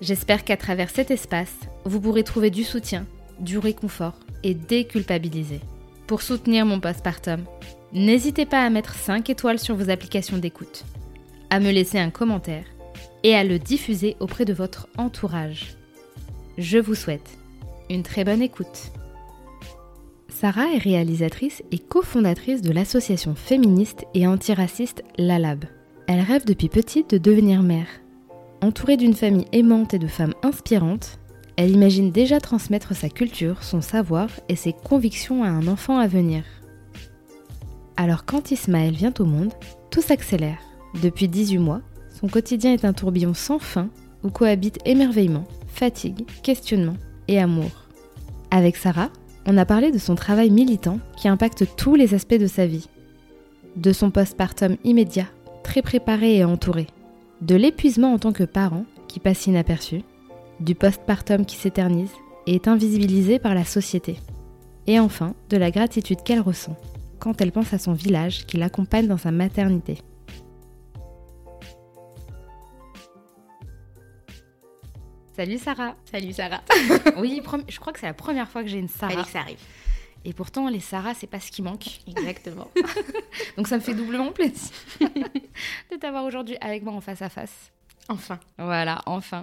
J'espère qu'à travers cet espace, vous pourrez trouver du soutien, du réconfort et déculpabiliser. Pour soutenir mon postpartum, n'hésitez pas à mettre 5 étoiles sur vos applications d'écoute, à me laisser un commentaire et à le diffuser auprès de votre entourage. Je vous souhaite une très bonne écoute. Sarah est réalisatrice et cofondatrice de l'association féministe et antiraciste LALAB. Elle rêve depuis petite de devenir mère Entourée d'une famille aimante et de femmes inspirantes, elle imagine déjà transmettre sa culture, son savoir et ses convictions à un enfant à venir. Alors quand Ismaël vient au monde, tout s'accélère. Depuis 18 mois, son quotidien est un tourbillon sans fin où cohabitent émerveillement, fatigue, questionnement et amour. Avec Sarah, on a parlé de son travail militant qui impacte tous les aspects de sa vie. De son postpartum immédiat, très préparé et entouré de l'épuisement en tant que parent qui passe inaperçu, du postpartum qui s'éternise et est invisibilisé par la société, et enfin de la gratitude qu'elle ressent quand elle pense à son village qui l'accompagne dans sa maternité. Salut Sarah Salut Sarah Oui, je crois que c'est la première fois que j'ai une Sarah. Fallait que ça arrive. Et pourtant, les Sarah, c'est pas ce qui manque. Exactement. Donc ça me fait doublement plaisir de t'avoir aujourd'hui avec moi en face à face. Enfin. Voilà, enfin.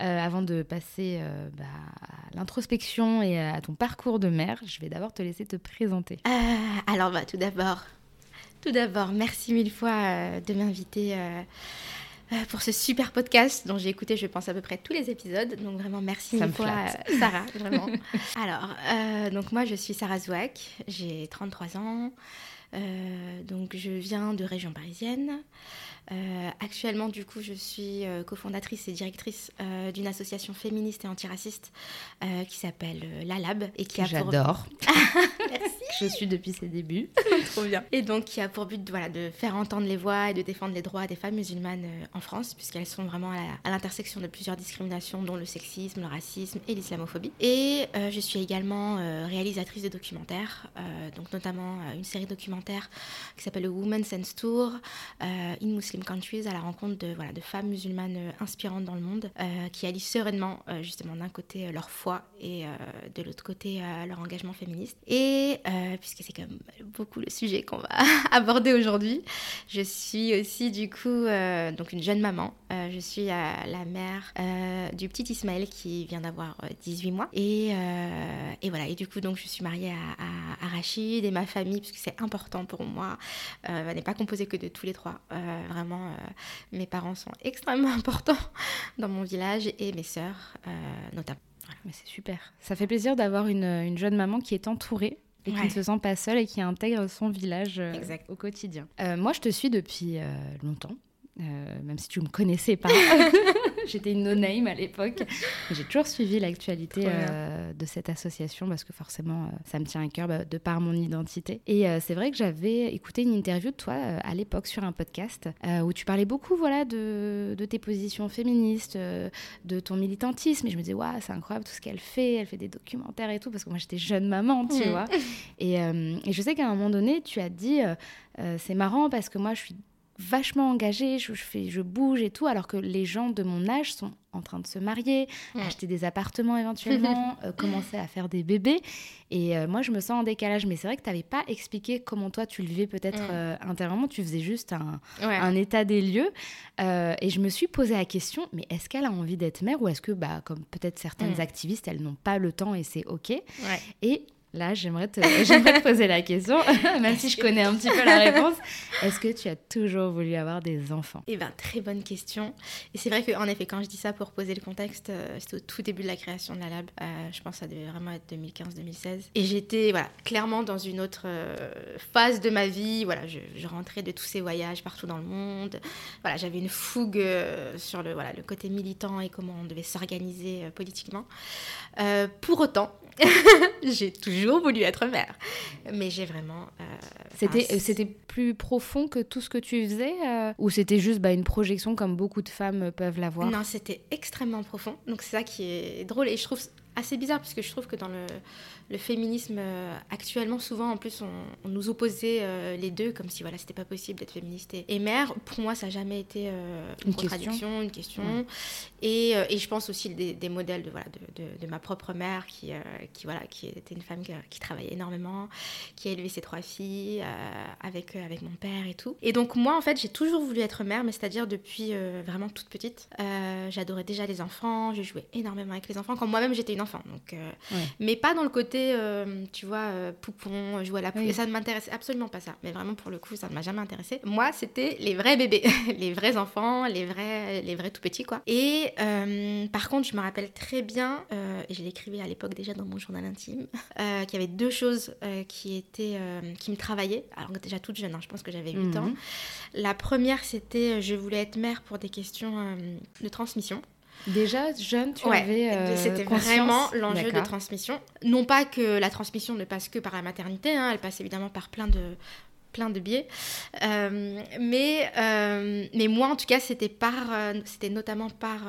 Euh, avant de passer euh, bah, à l'introspection et à ton parcours de mère, je vais d'abord te laisser te présenter. Euh, alors, bah, tout d'abord, tout d'abord, merci mille fois de m'inviter pour ce super podcast dont j'ai écouté, je pense, à peu près tous les épisodes. Donc vraiment, merci une fois, euh, Sarah, vraiment. Alors, euh, donc moi, je suis Sarah Zouak, j'ai 33 ans. donc je viens de région parisienne. Euh, actuellement, du coup, je suis euh, cofondatrice et directrice euh, d'une association féministe et antiraciste qui s'appelle La Lab et qui a J'adore. Merci. Je suis depuis ses débuts. Trop bien. Et donc, qui a pour but voilà, de faire entendre les voix et de défendre les droits des femmes musulmanes en France, puisqu'elles sont vraiment à l'intersection de plusieurs discriminations, dont le sexisme, le racisme et l'islamophobie. Et je suis également réalisatrice de documentaires, donc notamment une série documentaire qui s'appelle le Women's Sense Tour, in Muslim Countries à la rencontre de, voilà, de femmes musulmanes euh, inspirantes dans le monde euh, qui allient sereinement euh, justement d'un côté leur foi et de l'autre côté leur engagement féministe. Et puisque c'est quand même beaucoup le sujet qu'on va aborder aujourd'hui, je suis aussi du coup donc une jeune maman. je suis la mère du petit Ismaël qui vient d'avoir 18 mois. Et, et, voilà, et du coup donc je suis mariée à, Rachid et ma famille, puisque c'est important pour moi, n'est pas composée que de tous les trois. vraiment euh, mes parents sont extrêmement importants dans mon village et mes sœurs euh, notamment. Mais c'est super. Ça fait plaisir d'avoir une, jeune maman qui est entourée et qui ne se sent pas seule et qui intègre son village euh, au quotidien. moi, je te suis depuis longtemps. Même si tu ne me connaissais pas. J'étais une no-name à l'époque. J'ai toujours suivi l'actualité euh, de cette association parce que forcément, euh, ça me tient à cœur bah, de par mon identité. Et euh, c'est vrai que j'avais écouté une interview de toi à l'époque sur un podcast où tu parlais beaucoup voilà, de, de tes positions féministes, de ton militantisme. Et je me disais, waouh, c'est incroyable tout ce qu'elle fait. Elle fait des documentaires et tout parce que moi, j'étais jeune maman, tu vois. Et, et, je sais qu'à un moment donné, tu as dit, c'est marrant parce que moi, je suis vachement engagée, je, fais, je bouge et tout, alors que les gens de mon âge sont en train de se marier, acheter des appartements éventuellement, euh, commencer à faire des bébés. Et euh, moi, je me sens en décalage. Mais c'est vrai que tu n'avais pas expliqué comment toi, tu le vivais peut-être euh, intérieurement. Tu faisais juste un, un état des lieux. et je me suis posé la question, mais est-ce qu'elle a envie d'être mère ou est-ce que, bah, comme peut-être certaines mm. activistes, elles n'ont pas le temps et c'est OK? Et Là, j'aimerais te, poser la question, même si je connais un petit peu la réponse. Est-ce que tu as toujours voulu avoir des enfants? Eh bien, très bonne question. Et c'est vrai qu'en effet, quand je dis ça pour poser le contexte, euh, c'était au tout début de la création de la lab. Euh, je pense que ça devait vraiment être 2015-2016. Et j'étais voilà, clairement dans une autre euh, phase de ma vie. Voilà, je, rentrais de tous ces voyages partout dans le monde. Voilà, j'avais une fougue sur le, voilà, le côté militant et comment on devait s'organiser politiquement. pour autant, j'ai toujours voulu être mère. Mais j'ai vraiment. Euh, c'était, c'était plus profond que tout ce que tu faisais euh, Ou c'était juste bah, une projection comme beaucoup de femmes peuvent l'avoir? Non, c'était extrêmement profond. Donc c'est ça qui est drôle. Et je trouve assez bizarre, puisque je trouve que dans le, le féminisme euh, actuellement, souvent en plus, on, nous opposait euh, les deux, comme si voilà, c'était pas possible d'être féministe et, mère. Pour moi, ça n'a jamais été euh, une, contradiction, une question. Et, et, je pense aussi des, des modèles de, voilà, de, de, ma propre mère, qui, qui, voilà, qui était une femme qui, travaillait énormément, qui a élevé ses trois filles avec, avec mon père et tout. Et donc, moi, en fait, j'ai toujours voulu être mère, mais c'est-à-dire depuis vraiment toute petite. J'adorais déjà les enfants, je jouais énormément avec les enfants quand moi-même j'étais une enfant. Donc, Mais pas dans le côté euh, tu vois, euh, poupon, jouer à la poupée. Ça ne m'intéressait absolument pas ça. Mais vraiment, pour le coup, ça ne m'a jamais intéressé. Moi, c'était les vrais bébés, les vrais enfants, les vrais, les vrais tout petits, quoi. Et euh, par contre, je me rappelle très bien, et je l'écrivais à l'époque déjà dans mon journal intime, qu'il y avait deux choses qui étaient, qui me travaillaient. Alors déjà toute jeune, hein, je pense que j'avais 8 mhm. ans. La première, c'était je voulais être mère pour des questions de transmission. Déjà jeune, tu avais euh, C'était vraiment l'enjeu de transmission. Non pas que la transmission ne passe que par la maternité, hein, elle passe évidemment par plein de plein de biais. Euh, mais, euh, mais moi, en tout cas, c'était par, c'était notamment par,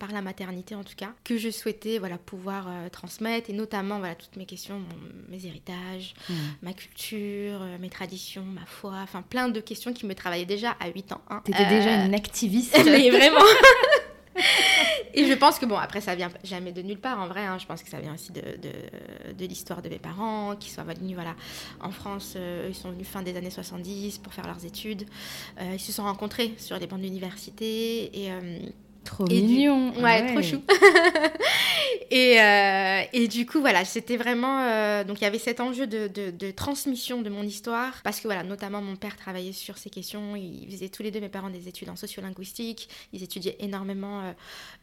par la maternité, en tout cas, que je souhaitais voilà, pouvoir transmettre, et notamment voilà, toutes mes questions, mes héritages, mmh. ma culture, mes traditions, ma foi, enfin plein de questions qui me travaillaient déjà à 8 ans. Hein. Tu étais déjà une activiste. mais vraiment et je pense que, bon, après, ça vient jamais de nulle part, en vrai. Hein. je pense que ça vient aussi de, de, de l'histoire de mes parents, qui sont venus, voilà, en France. Euh, ils sont venus fin des années 70 pour faire leurs études. Euh, ils se sont rencontrés sur les bancs d'université et... Euh, Trop mignon. Ouais, trop chou. et, euh, et, du coup, voilà, c'était vraiment. Euh, donc, il y avait cet enjeu de, de, transmission de mon histoire. Parce que, voilà, notamment, mon père travaillait sur ces questions. Ils faisaient tous les deux, mes parents, des études en sociolinguistique. Ils étudiaient énormément,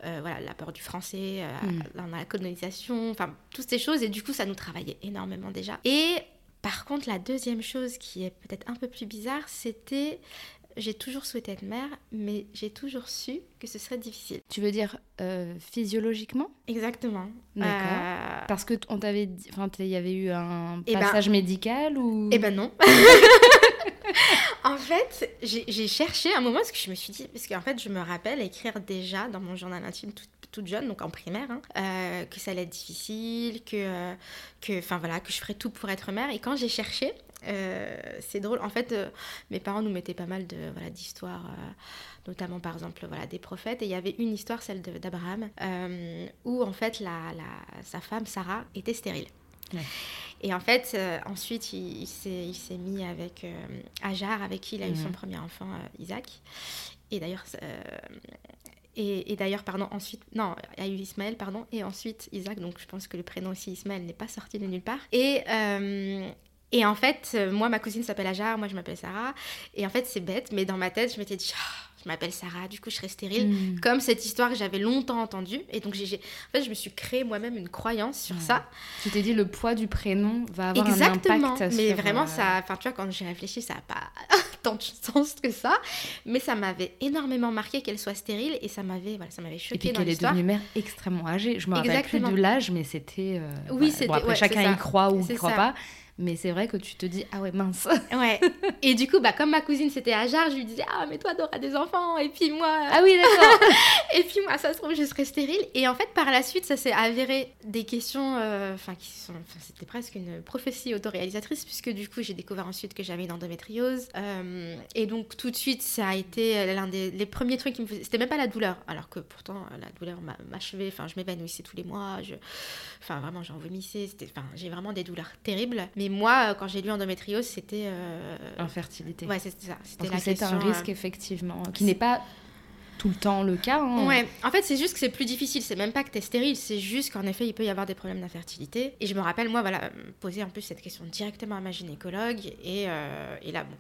euh, voilà, l'apport du français mm. dans la colonisation. Enfin, toutes ces choses. Et du coup, ça nous travaillait énormément déjà. Et. Par contre, la deuxième chose qui est peut-être un peu plus bizarre, c'était j'ai toujours souhaité être mère, mais j'ai toujours su que ce serait difficile. Tu veux dire euh, physiologiquement? Exactement. D'accord. Euh, Parce que on t'avait, enfin, il y avait eu un eh ben passage médical ou? Eh ben non. en fait, j'ai cherché un moment parce que je me suis dit, parce qu'en fait, je me rappelle écrire déjà dans mon journal intime toute, jeune, donc en primaire, hein, euh, que ça allait être difficile, que, que, enfin voilà, que je ferais tout pour être mère. Et quand j'ai cherché, euh, c'est drôle. En fait, euh, mes parents nous mettaient pas mal de voilà d'histoires, euh, notamment par exemple voilà des prophètes. Et il y avait une histoire, celle d'Abraham, où en fait la, sa femme Sarah était stérile. Et en fait, ensuite, il, il s'est mis avec Ajar, avec qui il a eu son mhm. premier enfant, Isaac. Et d'ailleurs, et, d'ailleurs, pardon, ensuite, non, il y a eu Ismaël, pardon, et ensuite Isaac, donc je pense que le prénom aussi Ismaël n'est pas sorti de nulle part. Et, et en fait, euh, moi, ma cousine s'appelle Ajar, moi, je m'appelle Sarah. Et en fait, c'est bête, mais dans ma tête, je m'étais dit, ah, je m'appelle Sarah, du coup, je serai stérile. Hmm. Comme cette histoire que j'avais longtemps entendue. Et donc, j'ai, en fait, je me suis créé moi-même une croyance sur ça. Tu t'es dit, le poids du prénom va avoir Exactement. un impact mais vraiment, euh, ça, enfin, tu vois, quand j'ai réfléchi, ça n'a pas tant de sens que ça. Mais ça m'avait énormément marqué qu'elle soit stérile et ça m'avait, voilà, ça m'avait choqué. Et puis qu'elle est devenue mère extrêmement âgée. Je me rappelle plus de l'âge, mais c'était. Euh, oui, c'était. Bon, après, chacun y croit ou y croit pas. Mais c'est vrai que tu te dis, ah ouais, mince. Ouais. Et du coup, bah, comme ma cousine c'était à Jarre, je lui disais, ah, mais toi, t'auras des enfants. Et puis moi. Ah oui, d'accord. et puis moi, ça se trouve, je serai stérile. Et en fait, par la suite, ça s'est avéré des questions, euh, enfin, qui sont. C'était presque une prophétie autoréalisatrice, puisque du coup, j'ai découvert ensuite que j'avais une endométriose. Euh, et donc, tout de suite, ça a été l'un des les premiers trucs qui me faisaient. C'était même pas la douleur, alors que pourtant, la douleur m'achevait. Enfin, je m'évanouissais tous les mois. Je... Enfin, vraiment, j'en vomissais. Enfin, j'ai vraiment des douleurs terribles. Mais moi, quand j'ai lu endométriose, c'était. Euh... Infertilité. Ouais, c'était ça. C'était un risque, euh, effectivement, qui n'est pas tout le temps le cas. Hein. Ouais, en fait, c'est juste que c'est plus difficile. C'est même pas que tu es stérile, c'est juste qu'en effet, il peut y avoir des problèmes d'infertilité. Et je me rappelle, moi, voilà, poser en plus cette question directement à ma gynécologue. Et, euh, et là, bon,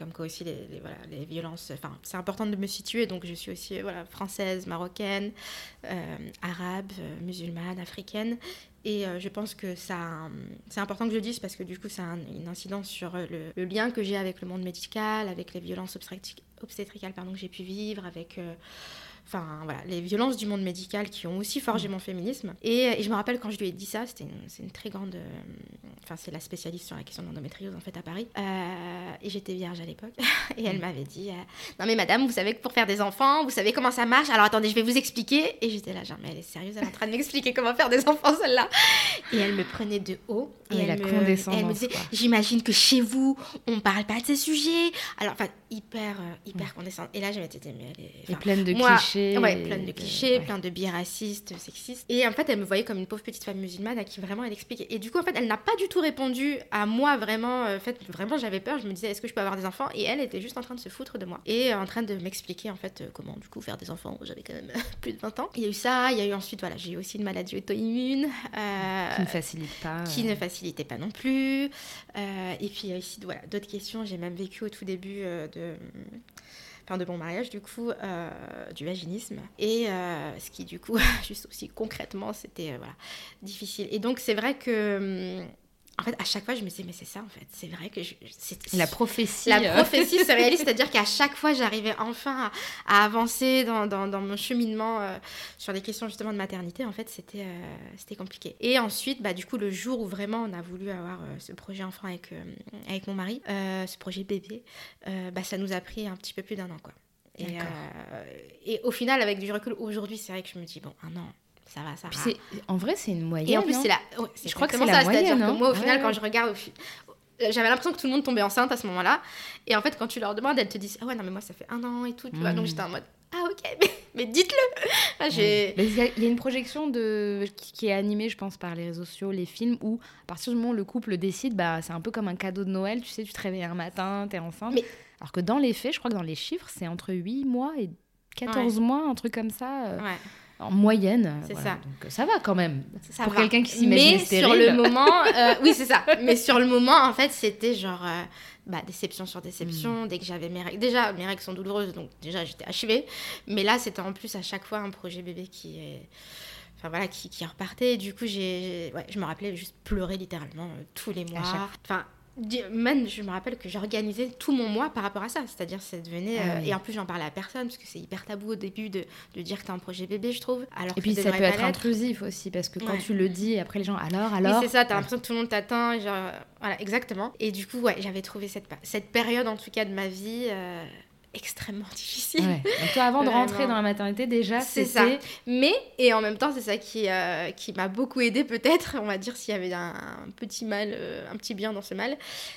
comme quoi aussi les, voilà, les violences. Enfin, c'est important de me situer, donc je suis aussi voilà, française, marocaine, euh, arabe, euh, musulmane, africaine. Et euh, je pense que ça, c'est important que je le dise parce que du coup, ça a une incidence sur le, le lien que j'ai avec le monde médical, avec les violences obstétricales pardon, que j'ai pu vivre, avec enfin voilà, les violences du monde médical qui ont aussi forgé mm. mon féminisme. Et, je me rappelle quand je lui ai dit ça, c'était une, une, très grande, euh, enfin c'est la spécialiste sur la question de l'endométriose en fait à Paris. Euh, et j'étais vierge à l'époque, et elle mm. m'avait dit, euh, non mais madame, vous savez que pour faire des enfants, vous savez comment ça marche. Alors attendez, je vais vous expliquer. Et j'étais là, genre mais elle est sérieuse, elle est en train de m'expliquer comment faire des enfants celle-là. Et elle me prenait de haut. Et elle, la me, elle me disait, j'imagine que chez vous, on parle pas de ces sujets. Alors enfin hyper hyper mm. condescendante. Et là je m'étais dit mais elle est, et pleine de clichés Ouais, plein de clichés, plein de biais racistes, sexistes. Et en fait, elle me voyait comme une pauvre petite femme musulmane à qui vraiment elle expliquait. Et du coup, en fait, elle n'a pas du tout répondu à moi vraiment. Euh, en fait, vraiment, j'avais peur. Je me disais, est-ce que je peux avoir des enfants? Et elle était juste en train de se foutre de moi. Et en train de m'expliquer, en fait, euh, comment, du coup, faire des enfants. J'avais quand même plus de 20 ans. Il y a eu ça. Il y a eu ensuite, voilà, j'ai eu aussi une maladie auto-immune. Euh, qui ne facilite pas. Qui ne facilitait pas non plus. et puis, il y a aussi voilà, d'autres questions. J'ai même vécu au tout début de de bon mariage, du coup, euh, du vaginisme. Et euh, ce qui, du coup, juste aussi concrètement, c'était euh, difficile. Et donc, c'est vrai que hum, en fait, à chaque fois, je me disais, mais c'est ça, en fait. C'est vrai que c'est la prophétie. La prophétie se réalise, c'est-à-dire qu'à chaque fois, j'arrivais enfin à, avancer dans, dans, mon cheminement sur des questions justement de maternité. En fait, c'était c'était compliqué. Et ensuite, bah, du coup, le jour où vraiment on a voulu avoir ce projet enfant avec, avec mon mari, ce projet bébé, bah, ça nous a pris un petit peu plus d'un an, quoi. Et, et, au final, avec du recul, aujourd'hui, c'est vrai que je me dis, bon, un an, ça va, ça va. En vrai, c'est une moyenne. Et en plus, c'est la. je crois que c'est la moyenne. Que moi, au final, quand je regarde, j'avais l'impression que tout le monde tombait enceinte à ce moment-là. Et en fait, quand tu leur demandes, elles te disent Ah ouais, non, mais moi, ça fait un an et tout. Tu vois, donc hmm. j'étais en mode Ah ok, mais, mais dites-le Il y, a une projection de... qui est animée, je pense, par les réseaux sociaux, les films, où à partir du moment où le couple décide, bah, c'est un peu comme un cadeau de Noël. Tu sais, tu te réveilles un matin, t'es enceinte. Mais... Alors que dans les faits, je crois que dans les chiffres, c'est entre 8 mois et 14 mois, un truc comme ça. Euh, ouais en moyenne. C'est ça. Donc euh, ça va quand même. Ça pour quelqu'un qui s'imagine Mais sur le moment, euh, oui c'est ça. Mais sur le moment, en fait, c'était genre euh, bah, déception sur déception. Hmm. Dès que j'avais mes règles, déjà mes règles sont douloureuses, donc déjà j'étais achevée. Mais là, c'était en plus à chaque fois un projet bébé qui est enfin voilà qui, qui repartait du coup j'ai ouais, je me rappelais juste pleurer littéralement tous les mois enfin même, je me rappelle que j'organisais tout mon mois par rapport à ça. C'est-à-dire, ça devenait. Ah euh, et en plus, j'en parlais à personne, parce que c'est hyper tabou au début de, de dire que t'as un projet bébé, je trouve. Alors et puis, ça peut être intrusif aussi, parce que quand tu le dis, après les gens, alors, alors. Oui, c'est ça, t'as l'impression que tout le monde t'atteint. Genre, voilà, exactement. Et du coup, ouais, j'avais trouvé cette, cette période, en tout cas, de ma vie. Euh, extrêmement difficile. Donc toi, avant de rentrer dans la maternité, déjà, c'est ça. Mais, et en même temps, c'est ça qui, euh, qui m'a beaucoup aidé peut-être, on va dire s'il y avait un, petit mal, euh, un petit bien dans ce mal,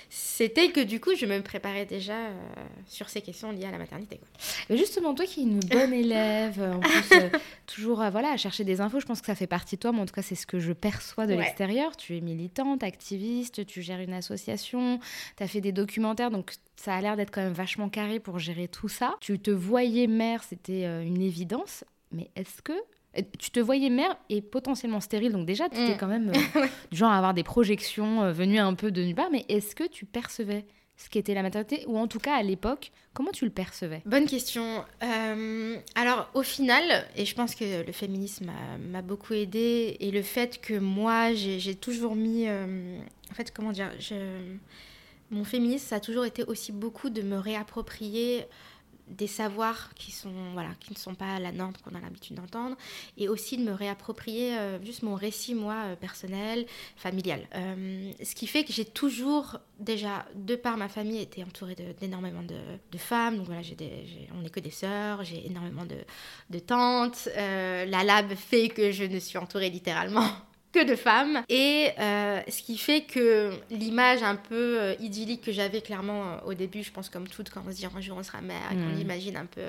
c'était que du coup, je me préparais déjà euh, sur ces questions liées à la maternité. Quoi. Mais justement, toi qui es une bonne élève, en plus, toujours voilà, à chercher des infos, je pense que ça fait partie de toi, mais en tout cas, c'est ce que je perçois de l'extérieur. Tu es militante, activiste, tu gères une association, tu as fait des documentaires, donc ça a l'air d'être quand même vachement carré pour gérer tout ça. Tu te voyais mère, c'était euh, une évidence, mais est-ce que tu te voyais mère et potentiellement stérile, donc déjà tu étais mm. quand même euh, du genre à avoir des projections euh, venues un peu de nulle part, mais est-ce que tu percevais ce qu'était la maternité, ou en tout cas à l'époque, comment tu le percevais? Bonne question. alors au final, et je pense que le féminisme m'a beaucoup aidé, et le fait que moi j'ai toujours mis, en fait comment dire, je mon féminisme, ça a toujours été aussi beaucoup de me réapproprier des savoirs qui, sont, voilà, qui ne sont pas la norme qu'on a l'habitude d'entendre, et aussi de me réapproprier euh, juste mon récit, moi, euh, personnel, familial. Euh, ce qui fait que j'ai toujours, déjà, de par ma famille, été entourée d'énormément de, de, femmes. Donc voilà, j'ai on n'est que des sœurs, j'ai énormément de, de tantes. la lab fait que je ne suis entourée littéralement que de femmes. Et euh, ce qui fait que l'image un peu euh, idyllique que j'avais clairement euh, au début, je pense comme toute, quand on se dit un jour on sera mère, qu'on mm. imagine un peu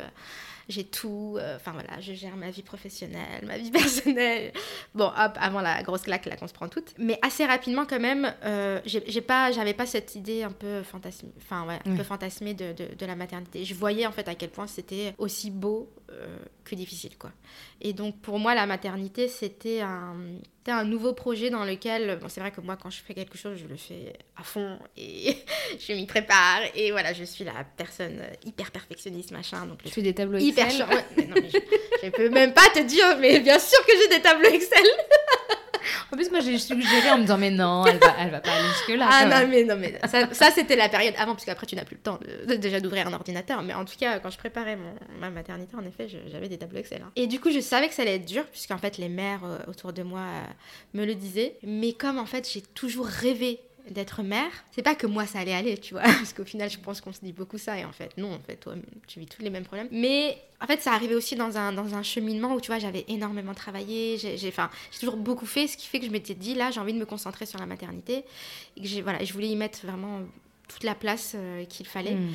j'ai tout, enfin voilà, je gère ma vie professionnelle, ma vie personnelle. Bon, hop, avant la grosse claque là qu'on se prend toutes. Mais assez rapidement quand même, j'ai pas, j'avais pas cette idée un peu fantasmée, enfin ouais, un peu fantasmée de, de, de, la maternité. Je voyais en fait à quel point c'était aussi beau que difficile quoi. Et donc pour moi la maternité c'était un nouveau projet dans lequel, bon, c'est vrai que moi, quand je fais quelque chose, je le fais à fond et je m'y prépare. Et voilà, je suis la personne hyper perfectionniste, machin. Donc tu fais des tableaux Excel Hyper je, ne peux même pas te dire, mais bien sûr que j'ai des tableaux Excel. En plus, moi, j'ai suggéré en me disant, mais non, elle va, elle va pas aller jusque-là. Ah non, mais non, mais ça, c'était la période avant, parce qu'après, tu n'as plus le temps de, déjà d'ouvrir un ordinateur. Mais en tout cas, quand je préparais mon, ma maternité, en effet, j'avais des tableaux Excel. Hein. Et du coup, je savais que ça allait être dur, puisqu'en fait, les mères euh, autour de moi euh, me le disaient. Mais comme en fait, j'ai toujours rêvé d'être mère, c'est pas que moi ça allait aller, tu vois, parce qu'au final je pense qu'on se dit beaucoup ça et en fait non, en fait toi tu vis tous les mêmes problèmes. Mais en fait ça arrivait aussi dans un, dans un cheminement où tu vois j'avais énormément travaillé, j'ai enfin j'ai toujours beaucoup fait, ce qui fait que je m'étais dit là j'ai envie de me concentrer sur la maternité et que voilà je voulais y mettre vraiment toute la place euh, qu'il fallait. Hmm.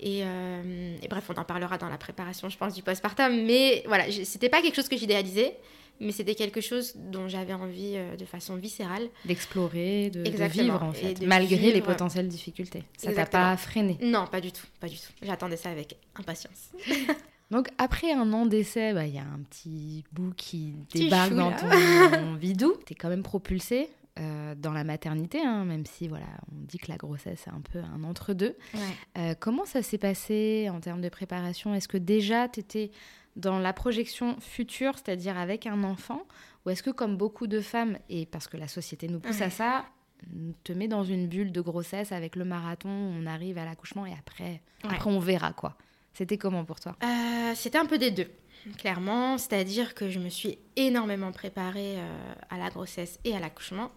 Et, euh, et, bref, on en parlera dans la préparation, je pense, du postpartum. Mais voilà, c'était pas quelque chose que j'idéalisais mais c'était quelque chose dont j'avais envie euh, de façon viscérale. D'explorer, de, vivre en fait, malgré les potentielles difficultés. Ça t'a pas freiné? Non, pas du tout, pas du tout. J'attendais ça avec impatience. Donc après un an d'essai, bah, il y a un petit bout qui débarque dans ton vidou. Tu es quand même propulsé euh, dans la maternité, hein, même si voilà, on dit que la grossesse est un peu un entre-deux. Euh, comment ça s'est passé en termes de préparation? Est-ce que déjà tu étais dans la projection future, c'est-à-dire avec un enfant, ou est-ce que comme beaucoup de femmes, et parce que la société nous pousse à ça, te met dans une bulle de grossesse avec le marathon, on arrive à l'accouchement et après, après on verra quoi. C'était comment pour toi? Euh, C'était un peu des deux clairement. C'est-à-dire que je me suis énormément préparée euh, à la grossesse et à l'accouchement.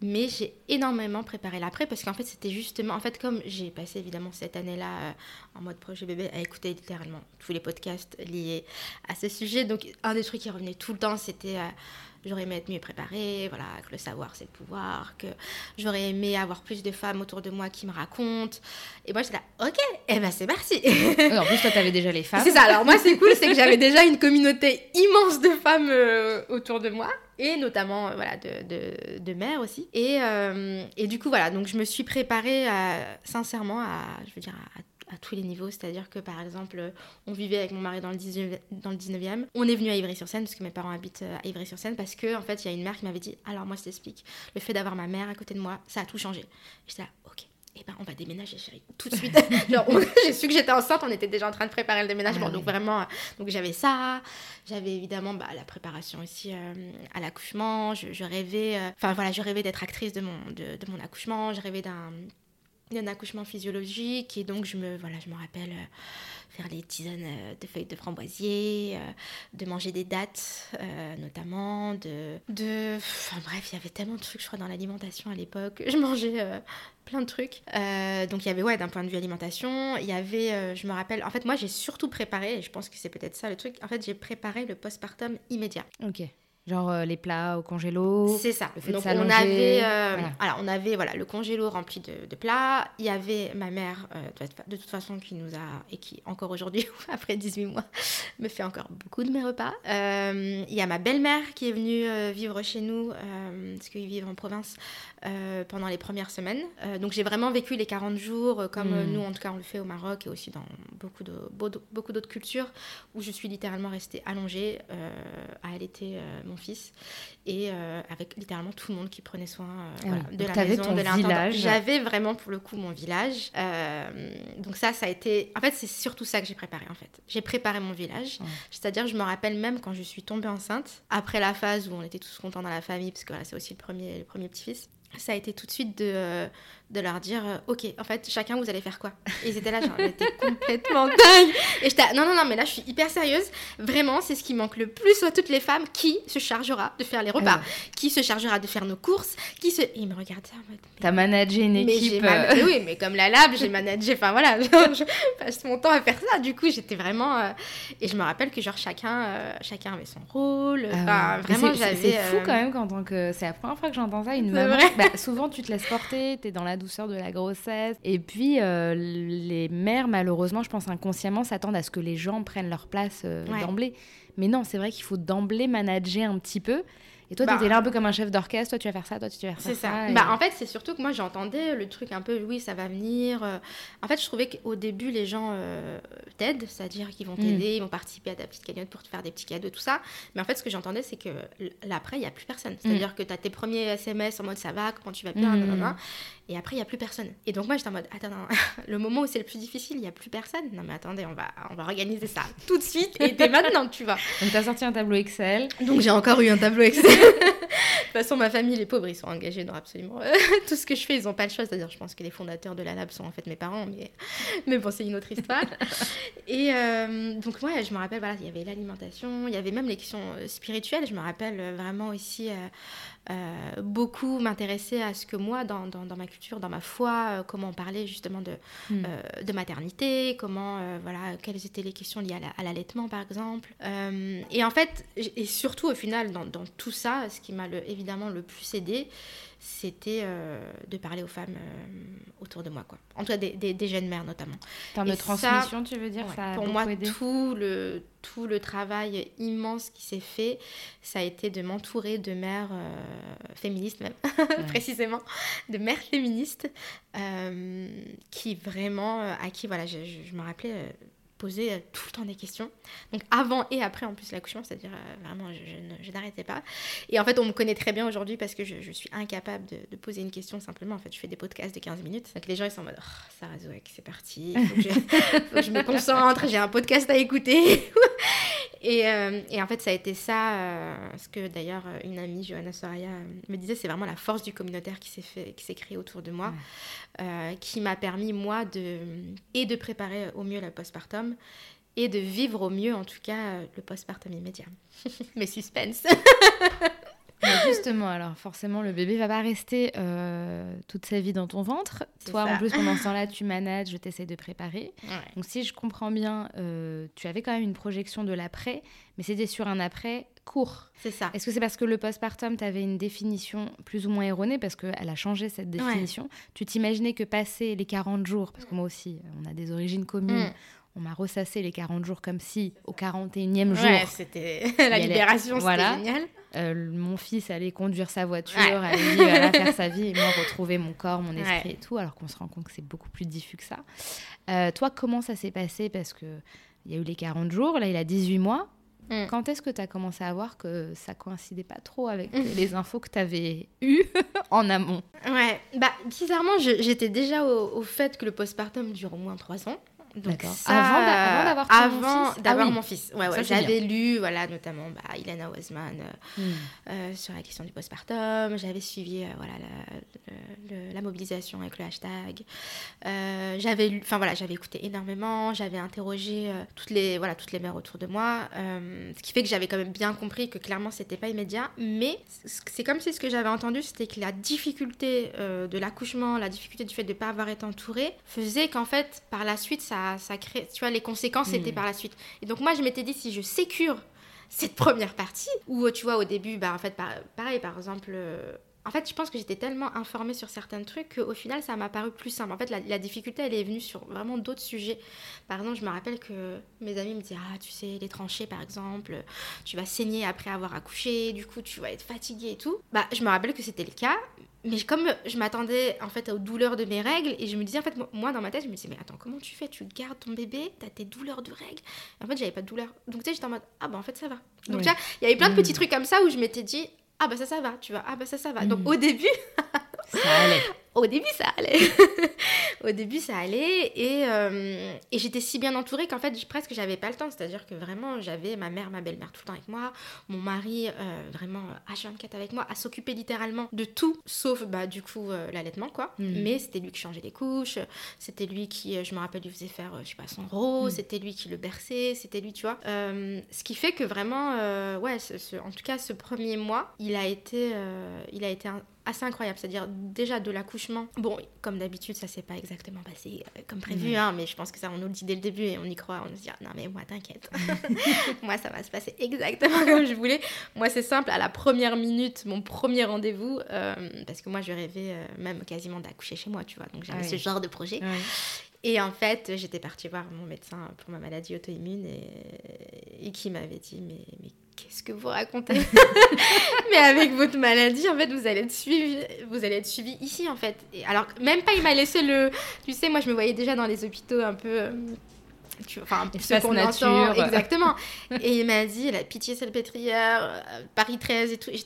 Mais j'ai énormément préparé l'après parce qu'en fait, c'était justement. En fait, comme j'ai passé évidemment cette année-là euh, en mode projet bébé à écouter littéralement tous les podcasts liés à ce sujet. Donc, un des trucs qui revenait tout le temps, c'était. Euh, j'aurais aimé être mieux préparée, voilà, que le savoir c'est le pouvoir, que j'aurais aimé avoir plus de femmes autour de moi qui me racontent. Et moi j'étais là, ok, et eh ben c'est parti. en plus toi t'avais déjà les femmes. C'est ça, alors moi c'est cool, c'est que j'avais déjà une communauté immense de femmes euh, autour de moi et notamment euh, voilà de, de, de, mères aussi et, euh, et, du coup voilà donc je me suis préparée sincèrement à je veux dire à à tous les niveaux. C'est-à-dire que, par exemple, on vivait avec mon mari dans le, 19, dans le 19e. On est venu à Ivry-sur-Seine, parce que mes parents habitent euh, à Ivry-sur-Seine, parce qu'en en fait, il y a une mère qui m'avait dit Alors, moi, je t'explique, le fait d'avoir ma mère à côté de moi, ça a tout changé. J'étais là, ok. Eh ben, on va déménager, chérie, tout de suite. j'ai su que j'étais enceinte, on était déjà en train de préparer le déménagement. Ah donc, vraiment, donc j'avais ça. J'avais évidemment bah, la préparation aussi euh, à l'accouchement. Je, rêvais, euh, enfin voilà, je rêvais d'être actrice de mon, de, de mon accouchement. Je rêvais d'un un accouchement physiologique et donc je me voilà je me rappelle euh, faire des tisanes euh, de feuilles de framboisier euh, de manger des dattes notamment de de enfin bref il y avait tellement de trucs je crois dans l'alimentation à l'époque. Je mangeais plein de trucs. Donc il y avait ouais d'un point de vue alimentation il y avait je me rappelle en fait moi j'ai surtout préparé et je pense que c'est peut-être ça le truc en fait j'ai préparé le postpartum immédiat. Ok Genre euh, les plats au congélo. C'est ça. Donc on avait, euh, alors on avait voilà le congélo rempli de, plats. Il y avait ma mère euh, de, toute façon qui nous a et qui encore aujourd'hui après 18 mois me fait encore beaucoup de mes repas. il y a ma belle-mère qui est venue vivre chez nous parce qu'ils vivent en province pendant les premières semaines. donc j'ai vraiment vécu les 40 jours comme hmm. nous en tout cas on le fait au Maroc et aussi dans beaucoup de beaucoup d'autres cultures où je suis littéralement restée allongée à allaiter mon fils et euh, avec littéralement tout le monde qui prenait soin euh, ah de la maison, de l'intendant. J'avais vraiment pour le coup mon village. Euh, donc ça, ça a été. En fait, c'est surtout ça que j'ai préparé en fait. J'ai préparé mon village. C'est-à-dire, je me rappelle même quand je suis tombée enceinte, après la phase où on était tous contents dans la famille, parce que voilà, c'est aussi le premier, le premier petit-fils. Ça a été tout de suite de, de leur dire euh, ok en fait chacun vous allez faire quoi? Et ils étaient là genre j'étais complètement dingue et j'étais non non non mais là je suis hyper sérieuse. Vraiment c'est ce qui manque le plus à toutes les femmes. Qui se chargera de faire les repas? Qui se chargera de faire nos courses? Qui se et ils me regardaient en mode t'as managé une équipe euh. oui mais comme la lab j'ai managé enfin voilà je passe mon temps à faire ça. Du coup j'étais vraiment euh, et je me rappelle que genre chacun chacun avait son rôle. Ah enfin vraiment j'avais c'est fou quand même quand que c'est la première fois que j'entends ça une maman bah, souvent tu te laisses porter t'es dans la douceur de la grossesse. Et puis, euh, les mères, malheureusement, je pense inconsciemment, s'attendent à ce que les gens prennent leur place euh, d'emblée. Mais non, c'est vrai qu'il faut d'emblée manager un petit peu. Et toi, tu étais bah. là un peu comme un chef d'orchestre, toi tu vas faire ça, toi tu vas faire ça. C'est ça. Bah, en fait, c'est surtout que moi j'entendais le truc un peu, oui, ça va venir. Euh. En fait, je trouvais qu'au début, les gens euh, t'aident, c'est-à-dire qu'ils vont mm. t'aider, ils vont participer à ta petite cagnotte pour te faire des petits cadeaux, tout ça. Mais en fait, ce que j'entendais, c'est que l'après, il n'y a plus personne. C'est-à-dire mm. que tu as tes premiers SMS en mode ça va, comment tu vas bien, mm. Et après, il n'y a plus personne. Et donc, moi, j'étais en mode, attends, le moment où c'est le plus difficile, il n'y a plus personne. Non, mais attendez, on va, on va organiser ça tout de suite et dès maintenant, tu vois. Donc, tu as sorti un tableau Excel. Donc, j'ai encore eu un tableau Excel. De toute façon, ma famille, les pauvres, ils sont engagés dans absolument tout ce que je fais. Ils n'ont pas le choix. C'est-à-dire, je pense que les fondateurs de la Lab sont en fait mes parents, mais, mais bon, c'est une autre histoire. Et euh, donc, moi, je me rappelle, voilà, il y avait l'alimentation, il y avait même les questions euh, spirituelles. Je me rappelle vraiment aussi euh, beaucoup m'intéresser à ce que moi, dans, dans, ma culture, dans ma foi, comment on parlait justement de, hmm. de maternité, comment, voilà, quelles étaient les questions liées à l'allaitement, par exemple. et en fait, et surtout au final, dans, dans tout ça, ce qui m'a évidemment le plus aidé, c'était euh, de parler aux femmes euh, autour de moi, quoi. En tout cas, des, des, jeunes mères notamment. En termes de transmission, tu veux dire ça Pour moi, tout le, tout le travail immense qui s'est fait, ça a été de m'entourer de mères euh, féministes, même, précisément, de mères féministes, qui vraiment, à qui, voilà, je, je me rappelais poser euh, tout le temps des questions. Donc avant et après en plus l'accouchement, c'est-à-dire euh, vraiment je, n'arrêtais pas. Et en fait on me connaît très bien aujourd'hui parce que je, suis incapable de, poser une question simplement. En fait je fais des podcasts de 15 minutes. Donc les gens ils sont en mode oh, Sarah c'est parti, il faut, que je me concentre, j'ai un podcast à écouter. Et, euh, et, en fait ça a été ça, ce que d'ailleurs une amie Johanna Soraya me disait, c'est vraiment la force du communautaire qui s'est fait, qui s'est créé autour de moi, qui m'a permis moi de et de préparer au mieux la postpartum et de vivre au mieux, en tout cas, le postpartum immédiat. Mais suspense. justement, alors forcément, le bébé va pas rester euh, toute sa vie dans ton ventre. Toi, en plus, pendant ce temps-là, tu manages, je t'essaie de préparer. Donc, si je comprends bien, euh, tu avais quand même une projection de l'après, mais c'était sur un après court. C'est ça. Est-ce que c'est parce que le postpartum, tu avais une définition plus ou moins erronée, parce qu'elle a changé cette définition Tu t'imaginais que passer les 40 jours, parce que moi aussi, on a des origines communes, mm on m'a ressassé les 40 jours comme si au 41e jour. Ouais, c'était la libération, c'était génial. Euh, mon fils allait conduire sa voiture, allait, faire sa vie et moi retrouver mon corps, mon esprit et tout, alors qu'on se rend compte que c'est beaucoup plus diffus que ça. Euh, toi, comment ça s'est passé? Parce qu'il y a eu les 40 jours, là il a 18 mois. Mm. Quand est-ce que tu as commencé à voir que ça coïncidait pas trop avec les infos que tu avais eues en amont? Ouais, bah bizarrement, j'étais déjà au, au, fait que le postpartum dure au moins 3 ans. Donc avant d'avoir ah mon fils. Ouais, ouais, j'avais lu voilà notamment bah, Ilana Weisman euh, hmm. euh, sur la question du postpartum. J'avais suivi euh, voilà la, la, mobilisation avec le hashtag. j'avais enfin voilà, j'avais écouté énormément. J'avais interrogé toutes les voilà toutes les mères autour de moi. ce qui fait que j'avais quand même bien compris que clairement c'était pas immédiat. Mais c'est comme si ce que j'avais entendu c'était que la difficulté de l'accouchement, la difficulté du fait de ne pas avoir été entourée, faisait qu'en fait par la suite ça ça, crée, tu vois, les conséquences étaient hmm. par la suite. Et donc moi, je m'étais dit, si je sécure cette première partie, où tu vois, au début, bah, en fait, pareil, par exemple, euh, en fait, je pense que j'étais tellement informée sur certains trucs qu'au final, ça m'a paru plus simple. En fait, la, difficulté, elle est venue sur vraiment d'autres sujets. Par exemple, je me rappelle que mes amis me disaient Ah, tu sais, les tranchées, par exemple, tu vas saigner après avoir accouché, du coup, tu vas être fatiguée et tout. Bah, je me rappelle que c'était le cas, mais comme je m'attendais en fait aux douleurs de mes règles et je me disais en fait moi dans ma tête je me disais mais attends comment tu fais? Tu gardes ton bébé t'as tes douleurs de règles en fait j'avais pas de douleur donc tu sais j'étais en mode ah bah en fait ça va donc vois il y avait plein de petits mmh. trucs comme ça où je m'étais dit ah bah ça ça va tu vois. Ah bah ça ça va. Donc mmh. au début ça allait au début, ça allait. au début, ça allait. Et, euh, et j'étais si bien entourée qu'en fait, presque, j'avais pas le temps. C'est-à-dire que vraiment, j'avais ma mère, ma belle-mère tout le temps avec moi, mon mari, euh, vraiment H24 avec moi, à s'occuper littéralement de tout, sauf, bah, du coup, euh, l'allaitement, quoi. Mm. Mais c'était lui qui changeait les couches, c'était lui qui, je me rappelle, lui faisait faire, je sais pas, son rose, mm. c'était lui qui le berçait, c'était lui, tu vois. ce qui fait que vraiment, ouais, en tout cas, ce premier mois, il a été, il a été un, assez incroyable. C'est-à-dire, déjà de l'accouchement, bon, comme d'habitude, ça s'est pas exactement passé euh, comme prévu, hein, mais je pense que ça, on nous le dit dès le début et on y croit. On se dit, non, mais moi, t'inquiète. moi, ça va se passer exactement comme je voulais. Moi, c'est simple, à la première minute, mon premier rendez-vous, euh, parce que moi, je rêvais euh, même quasiment d'accoucher chez moi, tu vois. Donc, j'avais ce genre de projet. Et en fait, j'étais partie voir mon médecin pour ma maladie auto-immune et, et qui m'avait dit, mais, mais qu'est-ce que vous racontez Mais avec votre maladie, en fait, vous allez être suivi, vous allez être suivi ici, en fait. Et alors, même pas, il m'a laissé le. Tu sais, moi, je me voyais déjà dans les hôpitaux un peu. Euh, tu, enfin, ce qu'on nature. exactement. et il m'a dit, la pitié salpêtrière, euh, Paris 13 et tout. Et,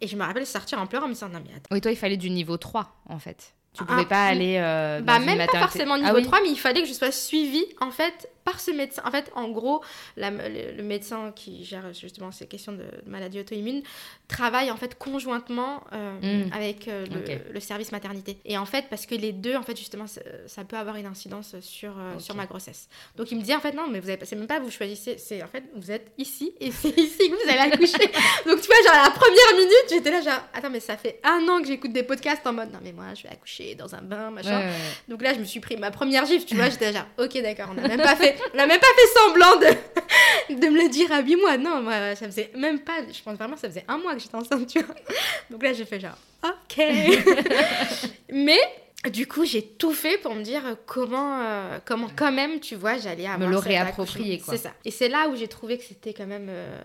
et je me rappelle sortir en pleurant, en me disant, non mais attends. Oui, toi, il fallait du niveau 3, en fait. Tu pouvais ah, pas aller. Euh, bah, même pas forcément niveau 3, ah mais il fallait que je sois suivie, en fait, par ce médecin. En fait, en gros, le, médecin qui gère justement ces questions de maladie auto-immune travaille en fait conjointement euh, hmm. avec euh, le, service maternité. Et en fait, parce que les deux, en fait, justement, ça, peut avoir une incidence sur, euh, sur ma grossesse. Donc il me dit en fait non, mais vous avez, c'est même pas vous choisissez, c'est en fait vous êtes ici et c'est ici que vous allez accoucher. Donc tu vois, genre à la première minute, j'étais là genre attends mais ça fait un an que j'écoute des podcasts en mode non mais moi je vais accoucher dans un bain machin. Donc là je me suis pris ma première gifle, tu vois, j'étais genre ok d'accord, on n'a même pas fait on n'a même pas fait semblant de, de me le dire à 8 mois. Non, moi, ça faisait même pas, je pense vraiment, ça faisait un mois que j'étais enceinte, tu vois. Donc là, j'ai fait genre, ok. Mais du coup, j'ai tout fait pour me dire comment, euh, comment quand même, tu vois, j'allais avoir. Me le réapproprier, quoi. C'est ça. Et c'est là où j'ai trouvé que c'était quand même. Euh,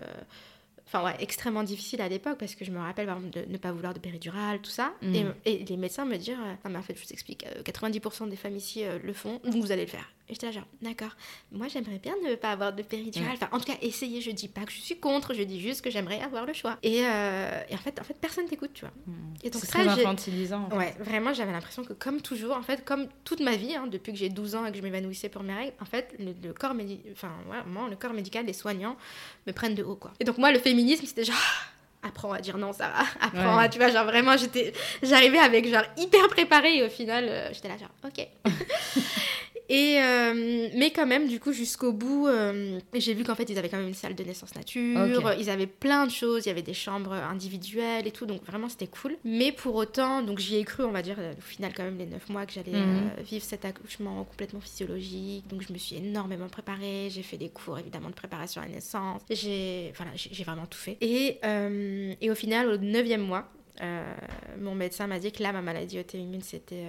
enfin ouais, extrêmement difficile à l'époque parce que je me rappelle par exemple de ne pas vouloir de péridurale, tout ça. Mm. Et, les médecins me dire, euh, non mais en fait je vous explique, 90% des femmes ici le font, donc vous allez le faire. Et j'étais là genre, d'accord, moi j'aimerais bien ne pas avoir de péridurale. Enfin, en tout cas, essayer, je dis pas que je suis contre, je dis juste que j'aimerais avoir le choix. Et, euh, et, en, fait, en fait, personne t'écoute, tu vois. Hmm. Et donc, c'est très infantilisant. Ouais, vraiment, j'avais l'impression que comme toujours, en fait, comme toute ma vie, hein, depuis que j'ai 12 ans et que je m'évanouissais pour mes règles, en fait, le, corps, médical, enfin, ouais, le corps médical, les soignants me prennent de haut, quoi. Et donc, moi, le féminisme, c'était genre apprends à dire non Sarah apprends à tu vois genre vraiment j'étais j'arrivais avec genre hyper préparée et au final euh, j'étais là genre ok Et, euh, mais quand même, du coup, jusqu'au bout, euh, j'ai vu qu'en fait, ils avaient quand même une salle de naissance nature. Ils avaient plein de choses. Il y avait des chambres individuelles et tout. Donc, vraiment, c'était cool. Mais pour autant, donc j'y ai cru, on va dire, au final, quand même, les 9 mois que j'allais mhm. euh, vivre cet accouchement complètement physiologique. Donc, je me suis énormément préparée. J'ai fait des cours, évidemment, de préparation à la naissance. J'ai voilà, j'ai vraiment tout fait. Et, et au final, au 9e mois, mon médecin m'a dit que là, ma maladie auto-immune, c'était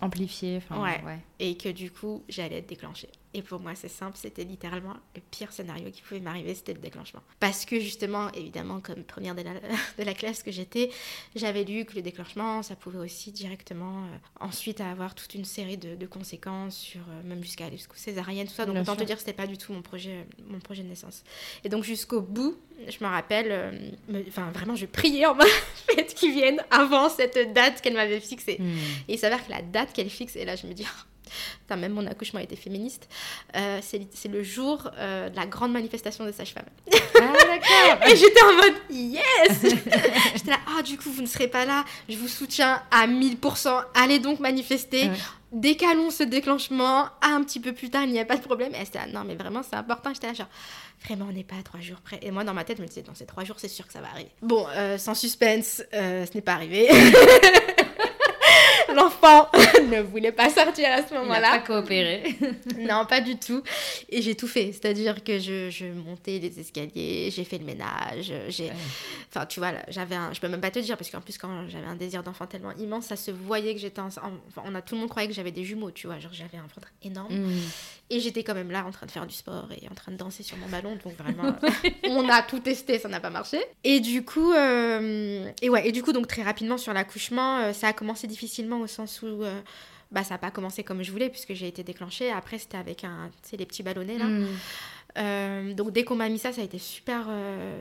amplifié. Ouais. ouais. Et que du coup, j'allais être déclenchée. Et pour moi, c'est simple, c'était littéralement le pire scénario qui pouvait m'arriver, c'était le déclenchement. Parce que justement, évidemment, comme première de la, de la classe que j'étais, j'avais lu que le déclenchement, ça pouvait aussi directement euh, ensuite avoir toute une série de, conséquences sur euh, même jusqu'à jusqu'au césarienne, tout ça. Donc autant te dire, c'était pas du tout mon projet, mon projet de naissance. Et donc jusqu'au bout, je me rappelle, euh, enfin vraiment, je priais en ma fête qui vienne avant cette date qu'elle m'avait fixée. Hmm. Et il s'avère que la date qu'elle fixe, et là je me dis, même mon accouchement était féministe. Euh, c'est le jour euh, de la grande manifestation des sages-femmes. Ah, d'accord. et j'étais en mode yes J'étais là, ah, du coup, vous ne serez pas là, je vous soutiens à 1000%, allez donc manifester. Décalons ce déclenchement à un petit peu plus tard, il n'y a pas de problème. Et elle non, mais vraiment, c'est important. J'étais là, genre, vraiment, on n'est pas à trois jours près. Et moi, dans ma tête, je me disais, dans ces trois jours, c'est sûr que ça va arriver. Bon, euh, sans suspense, ce n'est pas arrivé. l'enfant ne voulait pas sortir à ce moment-là. pas coopéré. non, pas du tout. Et j'ai tout fait. C'est-à-dire que je, je, montais les escaliers, j'ai fait le ménage, j'ai... Enfin, tu vois, j'avais un... Je peux même pas te dire, parce qu'en plus, quand j'avais un désir d'enfant tellement immense, ça se voyait que j'étais... En... Enfin, on a... Tout le monde croyait que j'avais des jumeaux, tu vois. Genre, j'avais un ventre énorme. Mm. Et j'étais quand même là, en train de faire du sport et en train de danser sur mon ballon. Donc, vraiment, on a tout testé, ça n'a pas marché. Et du coup... Euh, et ouais, et du coup, donc, très rapidement, sur l'accouchement, euh, ça a commencé difficilement au sens où euh, bah, ça n'a pas commencé comme je voulais puisque j'ai été déclenchée. Après, c'était avec un, les petits ballonnets là. Hmm. donc dès qu'on m'a mis ça, ça a été super,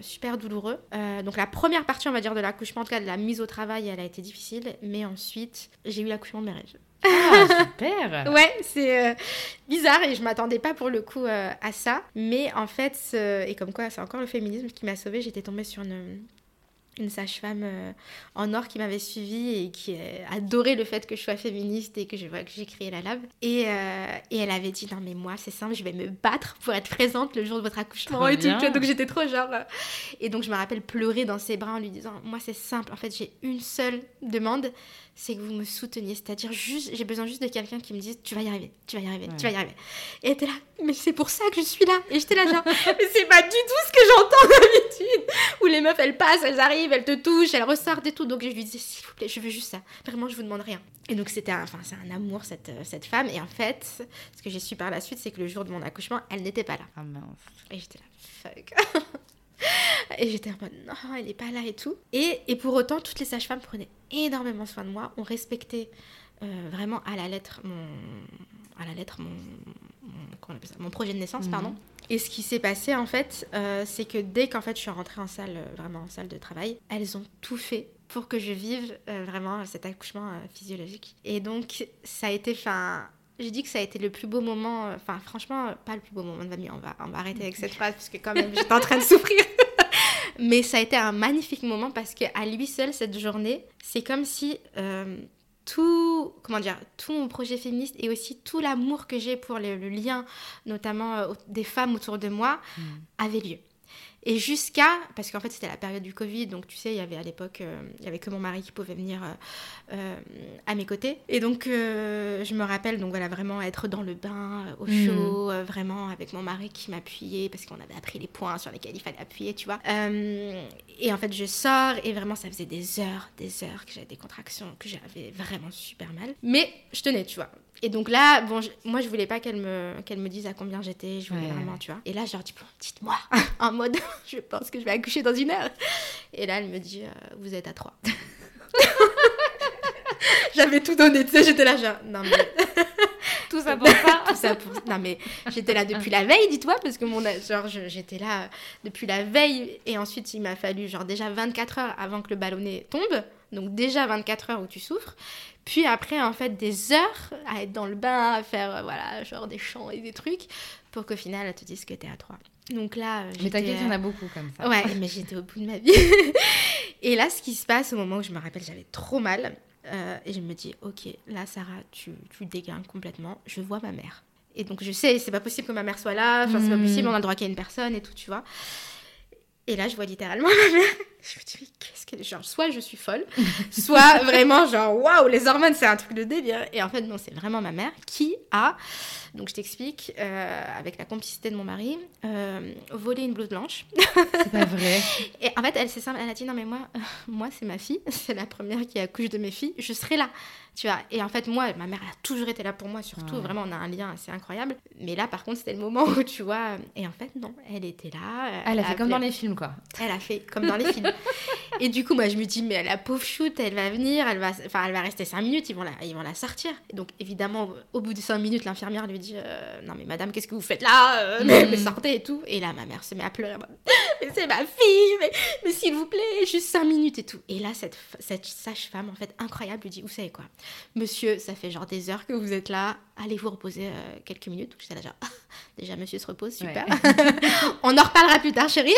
super douloureux. donc la première partie, on va dire, de l'accouchement, en tout cas de la mise au travail, elle a été difficile. Mais ensuite, j'ai eu l'accouchement de mes rêves. Ah, super Ouais, c'est bizarre et je m'attendais pas pour le coup à ça. Mais en fait, et comme quoi, c'est encore le féminisme qui m'a sauvée, j'étais tombée sur une, une sage-femme euh, en or qui m'avait suivie et qui adorait le fait que je sois féministe et que je vois que j'ai créé la lab. Et, euh, et, elle avait dit non mais moi c'est simple, je vais me battre pour être présente le jour de votre accouchement et tout. Donc j'étais trop genre. Euh, et donc je me rappelle pleurer dans ses bras en lui disant moi c'est simple, en fait j'ai une seule demande, c'est que vous me souteniez. C'est-à-dire, juste, j'ai besoin juste de quelqu'un qui me dise Tu vas y arriver, tu vas y arriver, tu vas y arriver. Et elle était là, mais c'est pour ça que je suis là. Et j'étais là, genre, mais c'est pas du tout ce que j'entends d'habitude. Où les meufs, elles passent, elles arrivent, elles te touchent, elles ressortent et tout. Donc je lui disais S'il vous plaît, je veux juste ça. Vraiment, je vous demande rien. Et donc c'était enfin, c'est un amour, cette, euh, cette femme. Et en fait, ce que j'ai su par la suite, c'est que le jour de mon accouchement, elle n'était pas là. Ah mince. Et j'étais là, fuck. Et j'étais en mode non, elle n'est pas là et tout. Et, et pour autant, toutes les sages-femmes prenaient énormément soin de moi, ont respecté euh, vraiment à la lettre mon, à la lettre mon, mon, mon projet de naissance, pardon. Mhm. Et ce qui s'est passé en fait, euh, c'est que dès qu'en fait je suis rentrée en salle, euh, vraiment en salle de travail, elles ont tout fait pour que je vive vraiment cet accouchement physiologique. Et donc ça a été, enfin, je dis que ça a été le plus beau moment, enfin franchement pas le plus beau moment de ma vie, on va, on va arrêter avec cette phrase parce que quand même j'étais en train de souffrir. Mais ça a été un magnifique moment parce qu'à lui seul, cette journée, c'est comme si euh, tout, comment dire, tout mon projet féministe et aussi tout l'amour que j'ai pour le, lien, notamment euh, des femmes autour de moi, hmm. avait lieu. Et jusqu'à, parce qu'en fait c'était la période du Covid, donc tu sais, il y avait à l'époque, euh, il y avait que mon mari qui pouvait venir euh, euh, à mes côtés. Et donc je me rappelle, donc voilà, vraiment être dans le bain, au hmm. chaud, vraiment avec mon mari qui m'appuyait, parce qu'on avait appris les points sur lesquels il fallait appuyer, tu vois. et en fait je sors, et vraiment ça faisait des heures, des heures que j'avais des contractions, que j'avais vraiment super mal. Mais je tenais, tu vois. Et donc là, bon, moi, je voulais pas qu'elle me, qu'elle me dise à combien j'étais. Je voulais vraiment, tu vois. Et là, je leur dis, bon, dites-moi, en mode, je pense que je vais accoucher dans une heure. Et là, elle me dit, euh, vous êtes à trois. J'avais tout donné, tu sais, j'étais là, genre, non mais. tout ça pour ça. tout ça pour. Non mais, j'étais là depuis la veille, dis-toi, parce que mon. Genre, j'étais là depuis la veille. Et ensuite, il m'a fallu, genre, déjà 24 heures avant que le ballonnet tombe. Donc, déjà 24 heures où tu souffres. Puis après, en fait, des heures à être dans le bain, à faire, euh, voilà, genre des chants et des trucs, pour qu'au final, elle te dise que t'es à 3. Donc là, Mais t'inquiète, il y en a beaucoup comme ça. Ouais, mais j'étais au bout de ma vie. et là, ce qui se passe au moment où je me rappelle, j'avais trop mal. Euh, et je me dis, ok, là, Sarah, tu, tu dégagnes complètement. Je vois ma mère. Et donc, je sais, c'est pas possible que ma mère soit là. Enfin, c'est pas hmm. possible, on a le droit qu'il y ait une personne et tout, tu vois. Et là, je vois littéralement ma mère. Je me dis, mais qu'est-ce que. Genre, soit je suis folle, soit vraiment, genre, waouh, les hormones, c'est un truc de délire. Et en fait, non, c'est vraiment ma mère qui a, donc je t'explique, euh, avec la complicité de mon mari, euh, volé une blouse blanche. C'est pas vrai. Et en fait, elle, c'est simple, elle a dit, non, mais moi, moi, c'est ma fille, c'est la première qui accouche de mes filles, je serai là tu vois. Et en fait, moi, ma mère a toujours été là pour moi, surtout. Vraiment, on a un lien assez incroyable. Mais là, par contre, c'était le moment où, tu vois. Et en fait, non, elle était là. Elle, a fait comme dans les films, quoi. Elle a fait comme dans les films. Et du coup, moi, je me dis, mais la pauvre shoot, elle va venir, elle va, enfin, elle va rester 5 minutes, ils vont la, ils vont la sortir. Et donc, évidemment, au bout de 5 minutes, l'infirmière lui dit, euh, non, mais madame, qu'est-ce que vous faites là euh, mais, mm. sortez et tout. Et là, ma mère se met à pleurer. mais c'est ma fille, mais, mais s'il vous plaît, juste 5 minutes et tout. Et là, cette, cette sage-femme, en fait, incroyable, lui dit, vous savez quoi Monsieur, ça fait genre des heures que vous êtes là, allez vous reposer euh, quelques minutes. J'étais là genre, déjà monsieur se repose, super. On en reparlera plus tard, chérie.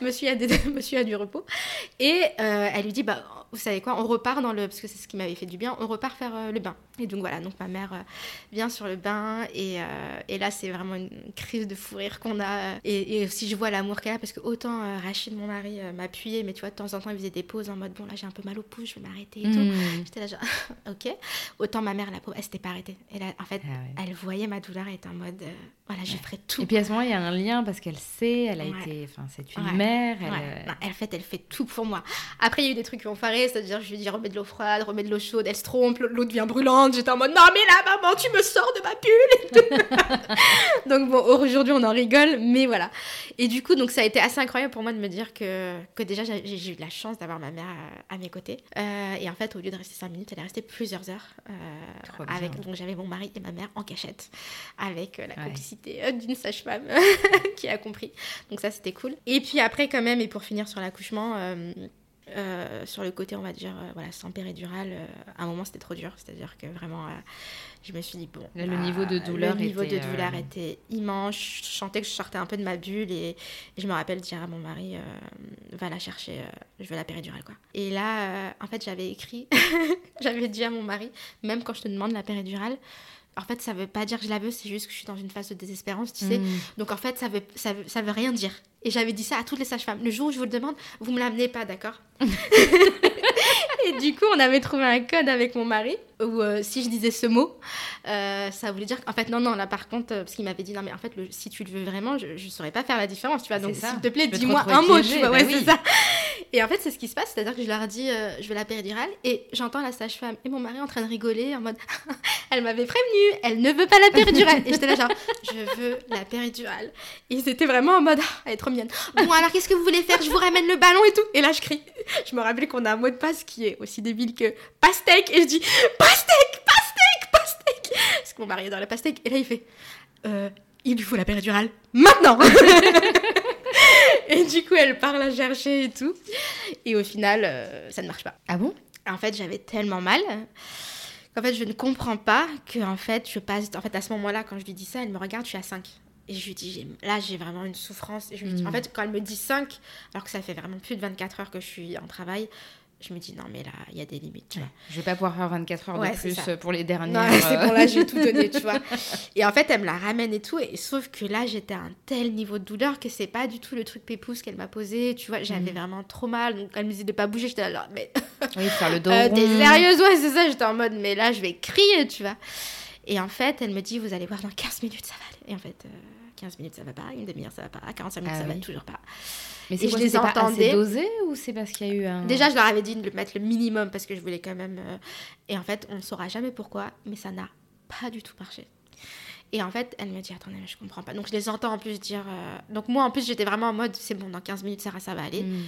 monsieur, a monsieur a du repos. Et euh, elle lui dit, bah, vous savez quoi, on repart dans le, parce que c'est ce qui m'avait fait du bien, on repart faire euh, le bain. Et donc voilà, donc ma mère vient sur le bain et, et là c'est vraiment une crise de fou rire qu'on a. Et, et, aussi je vois l'amour qu'elle a parce que autant Rachid, mon mari, m'appuyait, mais tu vois, de temps en temps il faisait des pauses en mode, bon là j'ai un peu mal au pouce, je vais m'arrêter et tout. Hmm. J'étais là genre, ok. Autant ma mère, la pauvre, elle s'était pas arrêtée. Elle en fait, ah elle voyait ma douleur et était en mode, euh, voilà, je ferai tout. Et puis à ce moment, il y a un lien parce qu'elle sait, elle a été, enfin, c'est une mère. Elle, euh, en fait, elle fait tout pour moi. Après, il y a eu des trucs qui ont foiré c'est-à-dire je lui dis remets de l'eau froide, remets de l'eau chaude, elle se trompe, l'eau devient brûlante. J'étais en mode non mais là maman tu me sors de ma bulle. donc bon aujourd'hui on en rigole, mais voilà. Et du coup donc ça a été assez incroyable pour moi de me dire que, que déjà j'ai eu la chance d'avoir ma mère à, mes côtés. Euh, et en fait au lieu de rester 5 minutes, elle est restée plusieurs heures. Euh, avec donc j'avais mon mari et ma mère en cachette avec la complicité d'une sage-femme qui a compris. Donc ça c'était cool. Et puis après quand même et pour finir sur l'accouchement. Euh, sur le côté, on va dire, euh, voilà, sans péridurale, euh, à un moment c'était trop dur. C'est-à-dire que vraiment, je me suis dit, bon. le niveau de douleur, le niveau était, de douleur était immense. Je sentais que je sortais un peu de ma bulle et, je me rappelle dire à mon mari, va la chercher, je veux la péridurale, quoi. Et là, en fait, j'avais écrit, j'avais dit à mon mari, même quand je te demande la péridurale, en fait, ça veut pas dire que je la veux, c'est juste que je suis dans une phase de désespérance, tu sais. Mm. Donc en fait, ça veut, ça veut, ça veut rien dire. Et j'avais dit ça à toutes les sages-femmes. Le jour où je vous le demande, vous me l'amenez pas, d'accord? Et du coup, on avait trouvé un code avec mon mari où euh, si je disais ce mot, euh, ça voulait dire qu'en fait, non, non, là par contre, euh, parce qu'il m'avait dit, non, mais en fait, le, si tu le veux vraiment, je ne saurais pas faire la différence, tu vois. Donc, s'il te plaît, dis-moi un mot, tu vois. Bah ouais, c'est ça. Et en fait, c'est ce qui se passe, c'est-à-dire que je leur dis, je veux la péridurale, et j'entends la sage-femme et mon mari en train de rigoler, en mode, elle m'avait prévenu, elle ne veut pas la péridurale. et j'étais là, genre, je veux la péridurale. Et ils étaient vraiment en mode, ah, elle est trop mignonne. Bon, alors qu'est-ce que vous voulez faire? Je vous ramène le ballon et tout. Et là, je crie. Je me rappelle qu'on a un mot de passe qui est aussi débile que pastèque, et je dis, pastèque, pastèque, pastèque. Parce que mon mari adore la pastèque. Et là, il fait, euh, il lui faut la péridurale maintenant. et du coup, elle part la chercher et tout. Et au final, euh, ça ne marche pas. Ah bon? En fait, j'avais tellement mal qu'en fait, je ne comprends pas que en fait, je passe. En fait, à ce moment-là, quand je lui dis ça, elle me regarde, je suis à 5. Et je lui dis, là, j'ai vraiment une souffrance. Et je dis, En mm. fait, quand elle me dit 5, alors que ça fait vraiment plus de 24 heures que je suis en travail, je me dis non mais là il y a des limites tu vois. Je vais pas pouvoir faire 24 heures de plus pour les derniers. Non, c'est bon là j'ai tout donné tu vois. Et en fait elle me la ramène et tout et sauf que là j'étais à un tel niveau de douleur que c'est pas du tout le truc pépouze qu'elle m'a posé, tu vois, j'avais mm. vraiment trop mal donc elle me disait de pas bouger, j'étais là mais Oui, faire le dos. euh, T'es sérieuse? Ouais, c'est ça, j'étais en mode mais là je vais crier, tu vois. Et en fait, elle me dit vous allez voir dans 15 minutes ça va aller. Et en fait 15 euh, minutes ça va pas, une demi-heure ça va pas, 45 minutes ah ça va toujours pas. Mais c'est je les entendais. Pas dosé ou c'est parce qu'il y a eu un. Déjà, je leur avais dit de mettre le minimum parce que je voulais quand même. Euh, et en fait, on ne saura jamais pourquoi, mais ça n'a pas du tout marché. Et en fait, elle me dit Attendez, mais je comprends pas. Donc, je les entends en plus dire. Euh, donc, moi, en plus, j'étais vraiment en mode C'est bon, dans 15 minutes, Sarah, ça va aller. Hmm.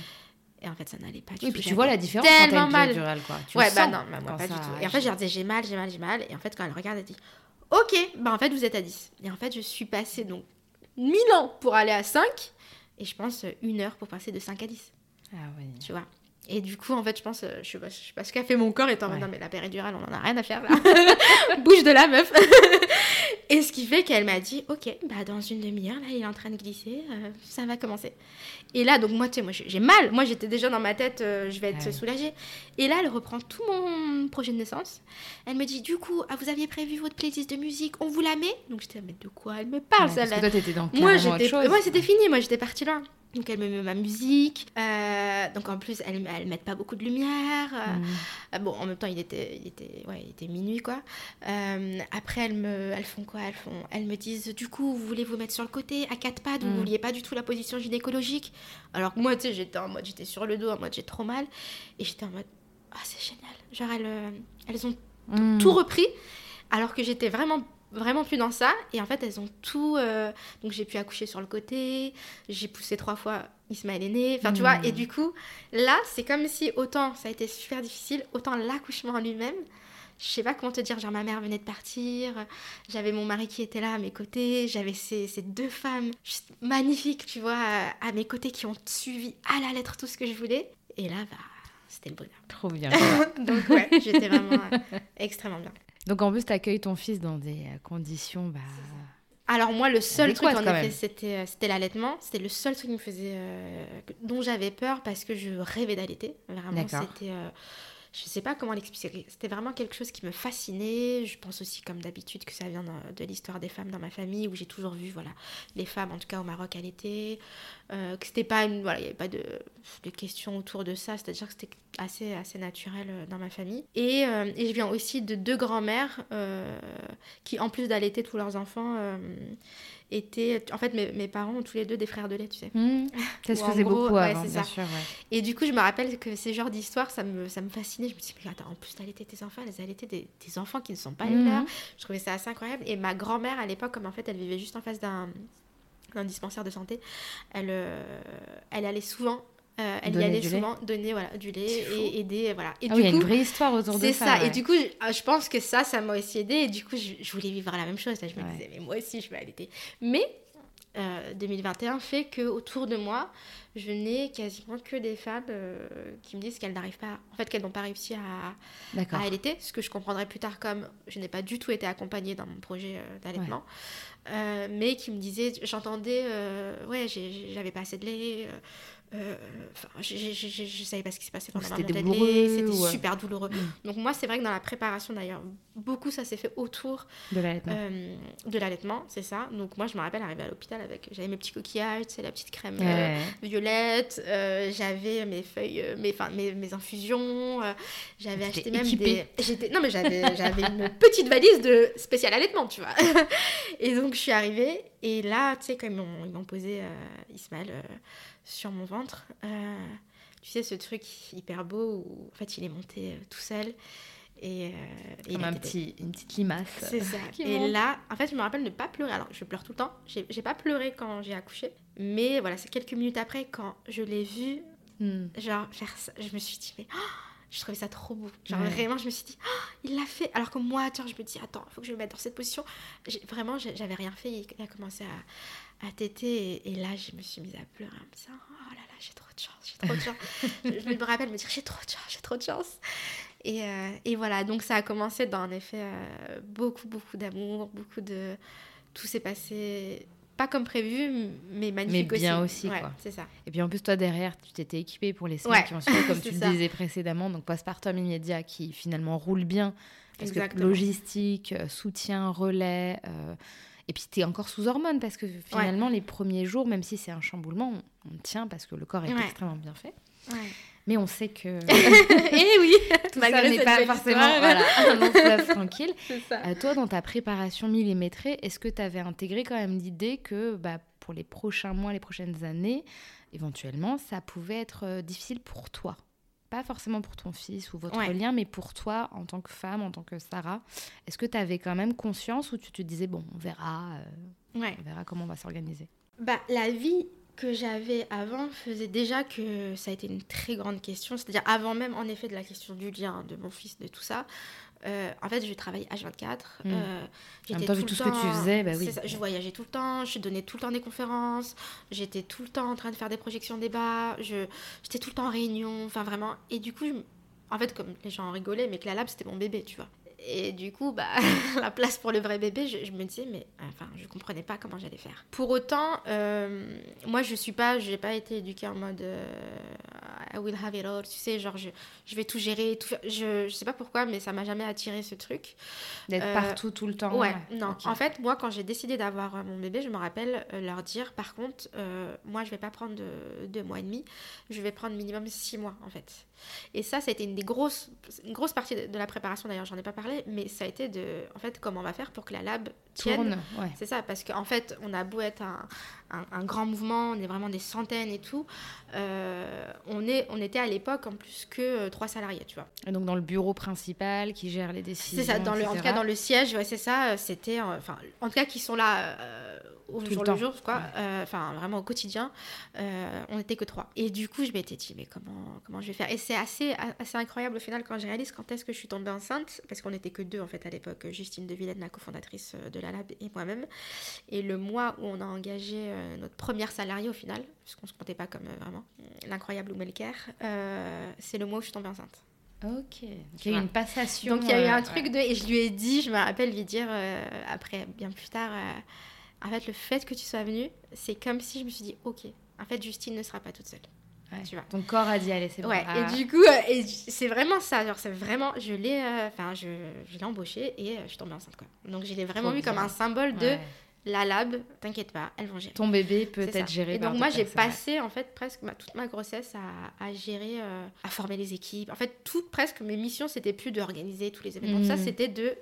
Et en fait, ça n'allait pas du tout. Et puis tu vois la différence tellement quand mal. Durale, quoi. Tu ouais, bah non, bah, moi pas du tout. Et en fait, je leur disais J'ai mal, j'ai mal, j'ai mal. Et en fait, quand elle regarde, elle dit Ok, bah en fait, vous êtes à 10. Et en fait, je suis passée donc 1000 ans pour aller à 5. Et je pense une heure pour passer de 5 à 10. Ah oui. Tu vois et du coup, en fait, je pense, euh, je sais pas, sais pas ce qu'a fait mon corps étant ouais. non, mais la péridurale, on en a rien à faire là. Bouge de là, meuf. et ce qui fait qu'elle m'a dit, ok, bah dans une demi-heure, là, il est en train de glisser, euh, ça va commencer. Et là, donc moi, tu sais, moi, j'ai mal. Moi, j'étais déjà dans ma tête, euh, je vais être soulagée. Et là, elle reprend tout mon projet de naissance. Elle me dit, du coup, ah, vous aviez prévu votre playlist de musique, on vous la met Donc j'étais, mais de quoi elle me parle, ça là dans Moi, j'étais, moi, c'était fini. Moi, j'étais partie là. Donc elle me met ma musique. Euh, donc en plus, elle ne met pas beaucoup de lumière. Euh, mm. euh, bon, en même temps, il était, il était, ouais, il était minuit, quoi. après, elles, me, elles font quoi? Elles, font, elles me disent, du coup, vous voulez vous mettre sur le côté, à quatre pattes, vous ne mm. vouliez pas du tout la position gynécologique? Alors que moi, tu sais, j'étais en mode, j'étais sur le dos, en mode, j'ai trop mal. Et j'étais en mode, ah, c'est génial. Genre, elles, elles ont mm. tout repris. Alors que j'étais vraiment vraiment plus dans ça. Et en fait, elles ont tout. Euh, donc, j'ai pu accoucher sur le côté. J'ai poussé trois fois. Ismaël est né. Enfin, tu vois. Et hmm. du coup, là, c'est comme si autant ça a été super difficile, autant l'accouchement en lui-même. Je sais pas comment te dire, genre ma mère venait de partir, j'avais mon mari qui était là à mes côtés, j'avais ces, ces, deux femmes juste magnifiques, tu vois, à mes côtés qui ont suivi à la lettre tout ce que je voulais. Et là, bah, c'était le bonheur. Trop bien. Donc ouais, j'étais vraiment euh, extrêmement bien. Donc en plus, tu accueilles ton fils dans des euh, conditions. Bah... Alors moi, le seul truc en effet, c'était, euh, c'était l'allaitement. C'était le seul truc qui me faisait, euh, dont j'avais peur parce que je rêvais d'allaiter. Vraiment, c'était je sais pas comment l'expliquer. C'était vraiment quelque chose qui me fascinait. Je pense aussi, comme d'habitude, que ça vient de, l'histoire des femmes dans ma famille, où j'ai toujours vu, voilà, les femmes, en tout cas au Maroc, à l'été. Euh, que pas une, voilà, il n'y avait pas de, de, questions autour de ça. C'est-à-dire que c'était assez, assez naturel euh, dans ma famille. Et, euh, et je viens aussi de deux grands-mères qui, en plus d'allaiter tous leurs enfants, était. En fait, mes, mes parents ont tous les deux des frères de lait, tu sais. Mmh. Ça se faisait gros, beaucoup ouais, avant, c'est bien ça. sûr. ouais. Et du coup, je me rappelle que ces genres d'histoires, ça me, ça me fascinait. Je me disais, mais attends, en plus d'allaiter tes enfants, elles allaitaient des, des enfants qui ne sont pas les Mhm. leurs. Je trouvais ça assez incroyable. Et ma grand-mère, à l'époque, comme en fait, elle vivait juste en face d'un d'un dispensaire de santé, elle, euh, elle allait souvent. Euh, elle y allait lait. souvent donner voilà, du lait et aider. Voilà. Et Ah du oui, il y a coup, une vraie histoire autour de c'est ça. ouais. Et du coup, je, ah, je pense que ça, ça m'a aussi aidé. Et du coup, je, je voulais vivre la même chose. Là, je me Ouais. disais, mais moi aussi, je vais allaiter. Mais euh, 2021 fait que autour de moi, je n'ai quasiment que des femmes euh, qui me disent qu'elles n'arrivent pas, en fait, qu'elles n'ont pas réussi à, à allaiter, ce que je comprendrai plus tard comme je n'ai pas du tout été accompagnée dans mon projet euh, d'allaitement, Euh, mais qui me disaient, j'entendais, euh, ouais, j'avais pas assez de lait. Euh, euh, j'ai- j'ai- j'ai- je savais pas ce qui se passait pendant ma c'était c'était ou- super douloureux. Mm. Donc moi, c'est vrai que dans la préparation d'ailleurs, beaucoup ça s'est fait autour De l'allaitement. euh, de l'allaitement, c'est ça. Donc moi, je me rappelle arriver à l'hôpital avec, j'avais mes petits coquillages, c'est la petite crème euh, violette, euh, j'avais mes feuilles, euh, mes, enfin, mes, mes infusions, euh, j'avais acheté même équipée. des... J'étais... Non mais j'avais, j'avais une petite valise de spécial allaitement, tu vois. et donc je suis arrivée, et là, tu sais, quand ils m'ont, ils m'ont posé euh, Ismaël euh, sur mon ventre, euh, tu sais, ce truc hyper beau où en fait il est monté euh, tout seul. Et, euh, Comme un petit, une petite limace. c'est ça. Et monte. là, en fait, je me rappelle ne pas pleurer. Alors, je pleure tout le temps. J'ai pas pleuré quand j'ai accouché. Mais voilà, c'est quelques minutes après, quand je l'ai vu, Hmm. genre, faire ça, je me suis dit, mais. oh, je trouvais ça trop beau. Genre, Ouais. vraiment, je me suis dit, oh, il l'a fait. Alors que moi, attends, je me dis, attends, il faut que je me mette dans cette position. Vraiment, j'avais rien fait. Il il a commencé à, à téter. Et, et là, je me suis mise à pleurer en me disant, oh là là, j'ai trop de chance, j'ai trop de chance. je, je me rappelle me dire, j'ai trop de chance, j'ai trop de chance. Et, euh, et voilà, donc ça a commencé dans un effet euh, beaucoup, beaucoup d'amour, beaucoup de... Tout s'est passé pas comme prévu, mais magnifique Mais bien aussi. aussi, Ouais, quoi. c'est ça. Et puis en plus, toi derrière, tu t'étais équipée pour les semaines Ouais, qui ont suivi, comme tu le disais précédemment. Donc postpartum immédiat qui finalement roule bien. Parce que Exactement. logistique, euh, soutien, relais. euh, Et puis tu es encore sous hormones parce que finalement, les premiers jours, même si c'est un chamboulement, on, on tient parce que le corps est Ouais. extrêmement bien fait. Ouais. Mais on sait que et oui, tout ça n'est pas forcément voilà, un tranquille. ça. Euh, toi, dans ta préparation millimétrée, est-ce que tu avais intégré quand même l'idée que bah, pour les prochains mois, les prochaines années, éventuellement, ça pouvait être euh, difficile pour toi? Pas forcément pour ton fils ou votre Ouais. lien, mais pour toi en tant que femme, en tant que Sarah. Est-ce que tu avais quand même conscience ou tu te disais, bon, on verra, euh, Ouais. on verra comment on va s'organiser? Bah, la vie que j'avais avant faisait déjà que ça a été une très grande question. C'est-à-dire avant même, en effet, de la question du lien, de mon fils, de tout ça. Euh, en fait, je travaillais H24. Mm. euh, En même temps, vu le tout ce que tu faisais, bah oui. ça, je voyageais tout le temps, je donnais tout le temps des conférences, j'étais tout le temps en train de faire des projections débats, je, j'étais tout le temps en réunion, enfin vraiment. Et du coup, je en fait, comme les gens en rigolaient, mais que la lab, c'était mon bébé, tu vois. Et du coup, bah, la place pour le vrai bébé, je, je me disais, mais enfin, je comprenais pas comment j'allais faire. Pour autant, euh, moi, je suis pas, j'ai pas été éduquée en mode euh, I will have it all, tu sais, genre, je, je vais tout gérer, tout. Je, je sais pas pourquoi, mais ça m'a jamais attiré ce truc. D'être Euh, partout, tout le temps Ouais, non. En fait, moi, quand j'ai décidé d'avoir mon bébé, je me rappelle leur dire, par contre, moi, je vais pas prendre de- deux mois et demi, je vais prendre minimum six mois, en fait. Et ça, ça a été une des grosses, une grosse partie de, de la préparation, d'ailleurs, j'en ai pas parlé, mais ça a été de, en fait, comment on va faire pour que la lab tienne. Tourne, ouais. C'est ça, parce qu'en fait, on a beau être un, un- un grand mouvement, on est vraiment des centaines et tout, euh, on, est, on était à l'époque en plus que euh, trois salariés, tu vois. Et donc dans le bureau principal qui gère les décisions. C'est ça, dans le, en tout cas dans le siège, ouais, c'est ça, euh, c'était, enfin, en tout cas qui sont là euh, au Tout jour le jour, quoi, euh, enfin vraiment au quotidien, on n'était que trois. Et du coup, je m'étais dit, mais comment, comment je vais faire? Et c'est assez, assez incroyable au final quand je réalise quand est-ce que je suis tombée enceinte, parce qu'on n'était que deux en fait à l'époque, Justine de Villaine, la cofondatrice de la Lab, et moi-même. Et le mois où on a engagé euh, notre première salariée au final, puisqu'on se comptait pas comme euh, vraiment l'incroyable Oumelker, euh, c'est le mois où je suis tombée enceinte. Ok. Donc, il y a eu une passation. Donc il y a eu euh, un truc de. Et je lui ai dit, je me rappelle lui dire euh, après, bien plus tard, euh, en fait, le fait que tu sois venue, c'est comme si je me suis dit, ok, en fait, Justine ne sera pas toute seule. ouais. tu vois. Ton corps a dit, allez, c'est bon. Ouais, et du coup, euh, et c'est vraiment ça. Genre, c'est vraiment. Je l'ai. euh, Enfin, je, je l'ai embauchée et euh, je suis tombée enceinte, quoi. Donc, je l'ai vraiment Trop vu comme un symbole de. La lab, t'inquiète pas, elles vont gérer. Ton bébé peut être géré Et par donc moi j'ai passé en fait presque ma- toute ma grossesse à, à gérer, euh, à former les équipes. En fait tout presque mes missions c'était plus d'organiser tous les événements. Mhm. Ça c'était de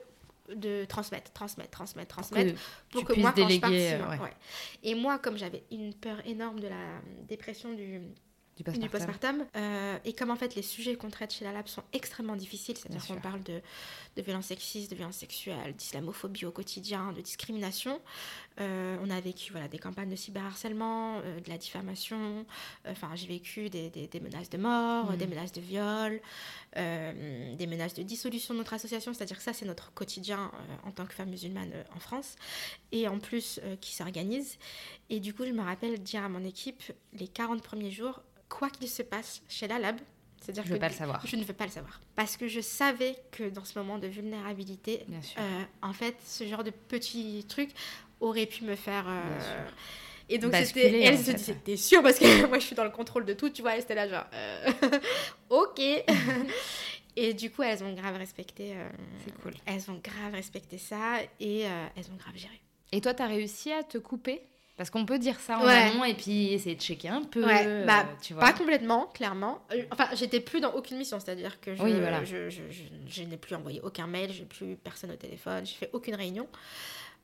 de transmettre, transmettre, transmettre, transmettre, pour que, moi, déléguer, quand je parte, ouais. Et moi, comme j'avais une peur énorme de la dépression du, du postpartum. Euh, et comme en fait les sujets qu'on traite chez la Lab sont extrêmement difficiles, c'est-à-dire qu'on parle de, de violences sexistes, de violences sexuelles, d'islamophobie au quotidien, de discrimination. Euh, on a vécu voilà, des campagnes de cyberharcèlement, euh, de la diffamation. Enfin, j'ai vécu des, des, menaces de mort, des mm. menaces de viol, des menaces de dissolution de notre association. C'est-à-dire que ça, c'est notre quotidien en tant que femme musulmane en France. Et en plus, qui s'organise. Et du coup, je me rappelle dire à mon équipe, les 40 premiers jours, quoi qu'il se passe chez la lab, c'est-à-dire je que pas le savoir. je ne veux pas le savoir. Parce que je savais que dans ce moment de vulnérabilité, euh, en fait, ce genre de petits trucs aurait pu me faire... Euh, et donc, c'était, elle se disait, t'es sûre Parce que moi, je suis dans le contrôle de tout, tu vois, elle était là genre, euh, ok. et du coup, elles ont grave respecté. C'est cool. Elles ont grave respecté ça et elles ont grave géré. Et toi, tu as réussi à te couper? Parce qu'on peut dire ça en amont et puis essayer de checker un peu. Ouais. Bah, tu vois. Pas complètement, clairement. Euh, enfin, j'étais plus dans aucune mission, c'est-à-dire que je, je, je, je, n'ai plus envoyé aucun mail, j'ai plus personne au téléphone, j'ai fait aucune réunion.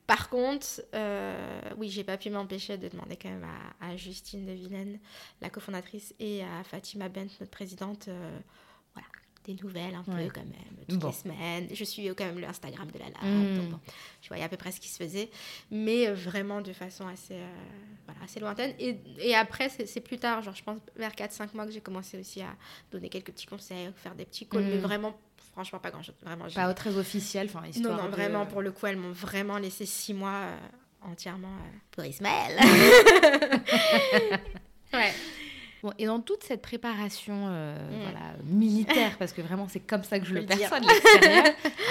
Par contre, euh, oui, j'ai pas pu m'empêcher de demander quand même à, Justine de Vilaine, la cofondatrice, et à Fatima Bent, notre présidente, euh, des nouvelles un peu quand même, toutes les semaines. Je suis quand même le Instagram de la lab, hmm. donc bon, je voyais à peu près ce qui se faisait, mais euh, vraiment de façon assez, euh, voilà, assez lointaine. Et, et après, c'est plus tard, genre je pense vers 4-5 mois que j'ai commencé aussi à donner quelques petits conseils, faire des petits calls, mais hmm. vraiment franchement pas grand chose. Vraiment, pas très officiel, enfin histoire. Non, non, vraiment, pour le coup, elles m'ont vraiment laissé 6 mois euh, entièrement pour Ismaël. ouais et dans toute cette préparation euh, mm. voilà, militaire, parce que vraiment c'est comme ça que je le perçois de l'extérieur,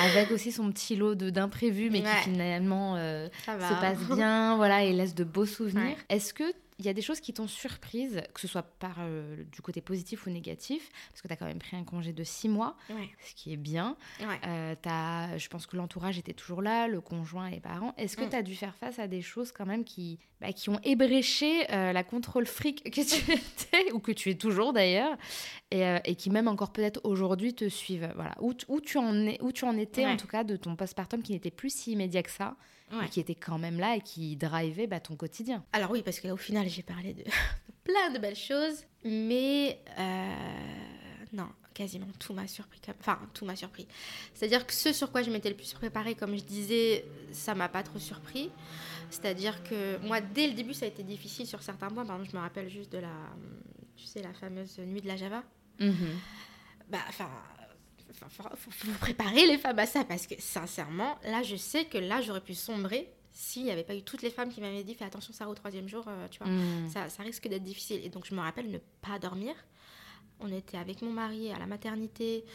avec aussi son petit lot d'imprévus, mais qui finalement euh, se passe bien, voilà, et laisse de beaux souvenirs. Est-ce que il y a des choses qui t'ont surprise, que ce soit par euh, du côté positif ou négatif, parce que tu as quand même pris un congé de six mois, ce qui est bien. Euh, as, je pense que l'entourage était toujours là, le conjoint et les parents. Est-ce que mm. tu as dû faire face à des choses quand même qui, bah, qui ont ébréché euh, la contrôle fric que tu étais, ou que tu es toujours d'ailleurs, et, et, qui même encore peut-être aujourd'hui te suivent? Voilà. où, où, tu en es, où tu en étais en tout cas de ton postpartum qui n'était plus si immédiat que ça? Qui était quand même là et qui drivait bah, ton quotidien. Alors oui, parce qu'au final, j'ai parlé de plein de belles choses, mais euh, non, quasiment tout m'a surpris. Enfin, tout m'a surpris. C'est-à-dire que ce sur quoi je m'étais le plus préparée, comme je disais, ça m'a pas trop surpris. C'est-à-dire que moi, dès le début, ça a été difficile sur certains points. Par exemple, je me rappelle juste de la, tu sais, la fameuse nuit de la Java. Mm-hmm. Bah, enfin, faut, faut, préparer les femmes à ça parce que sincèrement, là, je sais que là, j'aurais pu sombrer s'il n'y avait pas eu toutes les femmes qui m'avaient dit fais attention, ça au troisième jour, euh, tu vois, hmm. ça, ça, risque d'être difficile. Et donc, je me rappelle ne pas dormir. On était avec mon mari à la maternité.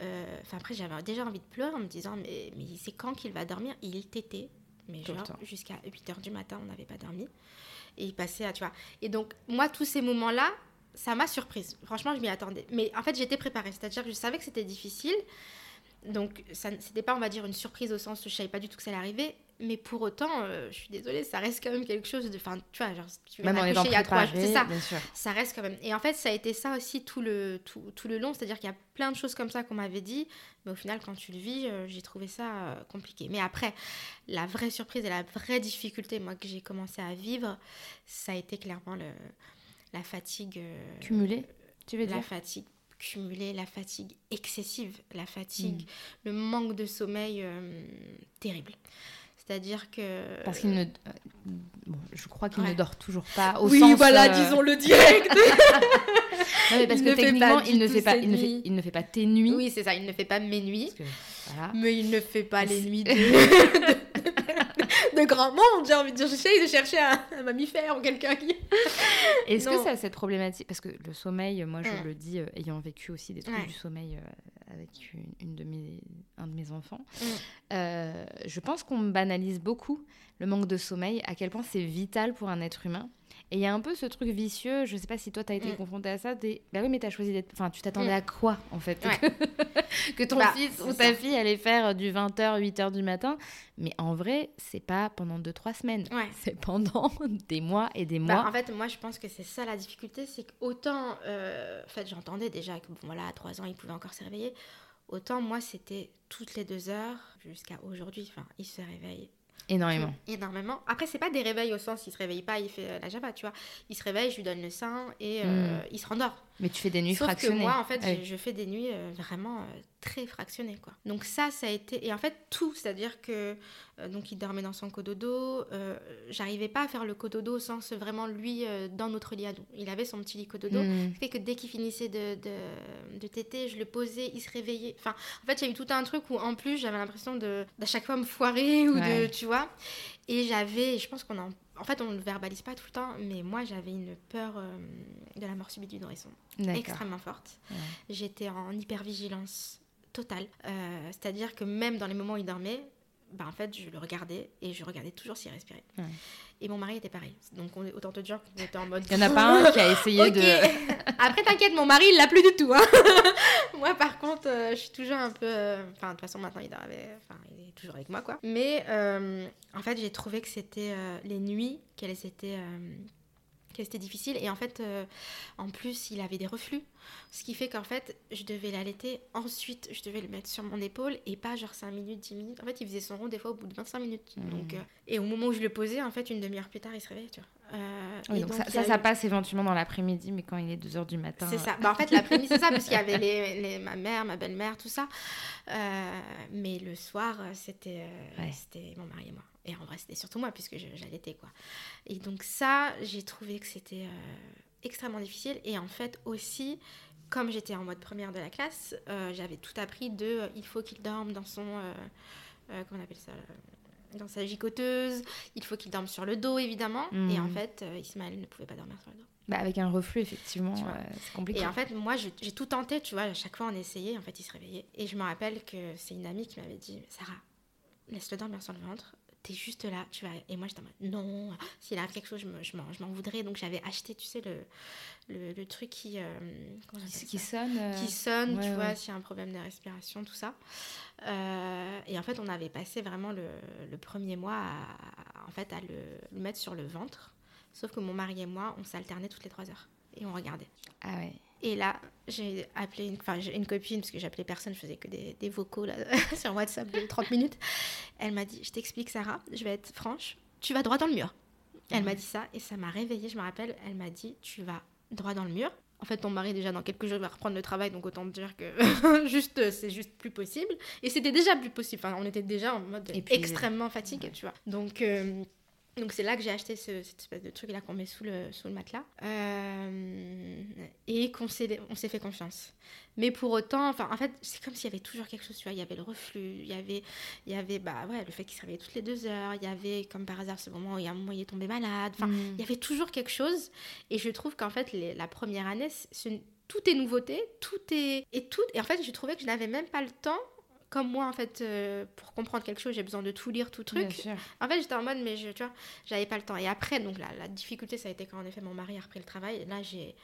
Euh, enfin, après, j'avais déjà envie de pleurer en me disant mais, mais c'est quand qu'il va dormir? Il t'était. Mais genre, jusqu'à 8 h du matin, on n'avait pas dormi. Et il passait à, tu vois. Et donc, moi, tous ces moments-là, ça m'a surprise. Franchement, je m'y attendais. Mais en fait, j'étais préparée. C'est-à-dire que je savais que c'était difficile. Donc, ça c'était pas, on va dire, une surprise au sens où je savais pas du tout que ça allait arriver. Mais pour autant, euh, je suis désolée, ça reste quand même quelque chose de. Enfin, tu vois, genre, tu même en étant il y a trois c'est ça. Ça reste quand même. Et en fait, ça a été ça aussi tout le, tout, tout le long. C'est-à-dire qu'il y a plein de choses comme ça qu'on m'avait dit. Mais au final, quand tu le vis, euh, j'ai trouvé ça euh, compliqué. Mais après, la vraie surprise et la vraie difficulté, moi, que j'ai commencé à vivre, ça a été clairement le la fatigue. Euh, cumulée, tu veux dire La fatigue cumulée, la fatigue excessive, la fatigue, hmm. le manque de sommeil euh, terrible. C'est-à-dire que. Parce qu'il ne. Euh, bon, je crois qu'il ne dort toujours pas. Au oui, voilà, disons le direct. non, mais parce que techniquement, il ne, fait pas, il, ne fait, il ne fait pas tes nuits. Oui, c'est ça, il ne fait pas mes nuits. voilà. Mais il ne fait pas les nuits de de grand monde, j'ai envie de dire. J'essaye de chercher un, mammifère ou quelqu'un qui. Est-ce que ça a cette problématique Parce que le sommeil, moi je le dis, euh, ayant vécu aussi des trucs du sommeil euh, avec une, de mes, un de mes enfants, euh, je pense qu'on banalise beaucoup le manque de sommeil, à quel point c'est vital pour un être humain. Et il y a un peu ce truc vicieux, je sais pas si toi tu as été mm. confronté à ça, des... bah oui mais as choisi d'être... Enfin tu t'attendais mm. à quoi en fait Que ton bah, fils ou ta fille allait faire du 20h, 8h du matin. Mais en vrai, c'est pas pendant 2-3 semaines. C'est pendant des mois et des bah, mois. en fait, moi je pense que c'est ça la difficulté, c'est qu'autant... Euh... En fait j'entendais déjà que bon, voilà, à 3 ans il pouvait encore se réveiller Autant moi, c'était toutes les deux heures jusqu'à aujourd'hui. Enfin, il se réveille Énormément. Énormément. Après, c'est pas des réveils au sens, il se réveille pas, il fait euh, la java, tu vois. Il se réveille, je lui donne le sein et euh, il se rendort. Mais tu fais des nuits Sauf fractionnées. que moi, en fait, je, je fais des nuits euh, vraiment euh, très fractionnées, quoi. Donc ça, ça a été... Et en fait, tout, c'est-à-dire que... euh, donc, il dormait dans son cododo. Euh, J'arrivais pas à faire le cododo au sens vraiment, lui, euh, dans notre lit à nous. Il avait son petit lit cododo. Mm. Qui fait que dès qu'il finissait de, de, de téter, je le posais, il se réveillait. Enfin, en fait, il y a eu tout un truc où, en plus, j'avais l'impression de d'à chaque fois me foirer ou Ouais. de... Tu vois Et j'avais... Je pense qu'on en... En fait, on ne le verbalise pas tout le temps, mais moi, j'avais une peur euh, de la mort subite du nourrisson extrêmement forte. Ouais. J'étais en hypervigilance totale. Euh, C'est-à-dire que même dans les moments où il dormait, bah, en fait, je le regardais et je regardais toujours s'il respirait. Ouais. Et mon mari était pareil. Donc, on autant te dire qu'on était en mode. Il y en a pas un qui a essayé de. Après, t'inquiète, mon mari, il l'a plus du tout. hein. moi, par contre, euh, je suis toujours un peu. euh, Enfin, de toute façon, maintenant, il, enfin, il est toujours avec moi, quoi. Mais euh, en fait, j'ai trouvé que c'était euh, les nuits qu'elles étaient. Qu'elles étaient difficiles. Et en fait, euh, en plus, il avait des reflux. Ce qui fait qu'en fait, je devais l'allaiter. Ensuite, je devais le mettre sur mon épaule et pas genre 5 minutes, 10 minutes. En fait, il faisait son rond des fois au bout de 25 minutes. Mhm. Donc, euh, et au moment où je le posais, en fait, une demi-heure plus tard, il se réveillait, tu vois. Euh, Oui, donc, donc, ça, ça, passe éventuellement dans l'après-midi, mais quand il est 2h du matin. c'est euh, ça. Bah, en fait, l'après-midi, c'est ça, parce qu'il y avait les, les- ma mère, ma belle-mère, tout ça. Euh, mais le soir, c'était Ouais. c'était mon mari et moi. Et en vrai, c'était surtout moi, puisque j'allaitais, quoi. Et donc ça, j'ai trouvé que c'était euh, extrêmement difficile. Et en fait, aussi, comme j'étais en mode première de la classe, euh, j'avais tout appris de euh, il faut qu'il dorme dans son... comment on appelle ça dans sa gigoteuse, il faut qu'il dorme sur le dos évidemment, et en fait euh, Ismaël ne pouvait pas dormir sur le dos. bah, avec un reflux, effectivement, euh, c'est compliqué. Et en fait, moi, j'ai tout tenté, tu vois, à chaque fois on essayait, en fait, il se réveillait. Et je me rappelle que c'est une amie qui m'avait dit Sarah, laisse-le dormir sur le ventre, t'es juste là, tu vas. Et moi, j'étais en mode Non, s'il arrive quelque chose, je me- je m'en voudrais. Donc j'avais acheté, tu sais, le, le, le truc qui. euh, comment qui, sonne. euh, qui sonne, ouais, tu vois, s'il y a un problème de respiration, tout ça. Euh, et en fait, on avait passé vraiment le, le premier mois à, en fait, à le, le mettre sur le ventre. Sauf que mon mari et moi, on s'alternait toutes les trois heures. Et on regardait. Ah ouais. Et là, j'ai appelé une, enfin, j'ai une copine, parce que j'appelais personne, je faisais que des, des vocaux là, sur WhatsApp de 30 minutes. Elle m'a dit Je t'explique, Sarah, je vais être franche, tu vas droit dans le mur. Elle m'a dit ça, et ça m'a réveillée, je me rappelle. Elle m'a dit Tu vas droit dans le mur. En fait, ton mari, déjà, dans quelques jours, va reprendre le travail, donc autant te dire que juste, c'est juste plus possible. Et c'était déjà plus possible. Enfin, on était déjà en mode extrêmement fatigué, tu vois. Donc. euh, donc c'est là que j'ai acheté ce- cette espèce de truc là qu'on met sous le, sous le matelas Euh, et qu'on s'est on s'est fait confiance. Mais pour autant, enfin en fait c'est comme s'il y avait toujours quelque chose, tu vois, il y avait le reflux, il y avait, il y avait bah ouais le fait qu'il se réveillait toutes les deux heures, il y avait comme par hasard ce moment où il y a un moment il est tombé malade, enfin Mm. il y avait toujours quelque chose. Et je trouve qu'en fait les- la première année, c'est- c'est- tout est nouveauté, tout est et tout et en fait j'ai trouvé que je n'avais même pas le temps. Comme moi, en fait, euh, pour comprendre quelque chose, j'ai besoin de tout lire, tout truc. En fait, j'étais en mode, mais je, tu vois, j'avais pas le temps. Et après, donc la, la difficulté, ça a été quand en effet mon mari a repris le travail. Et là, j'ai,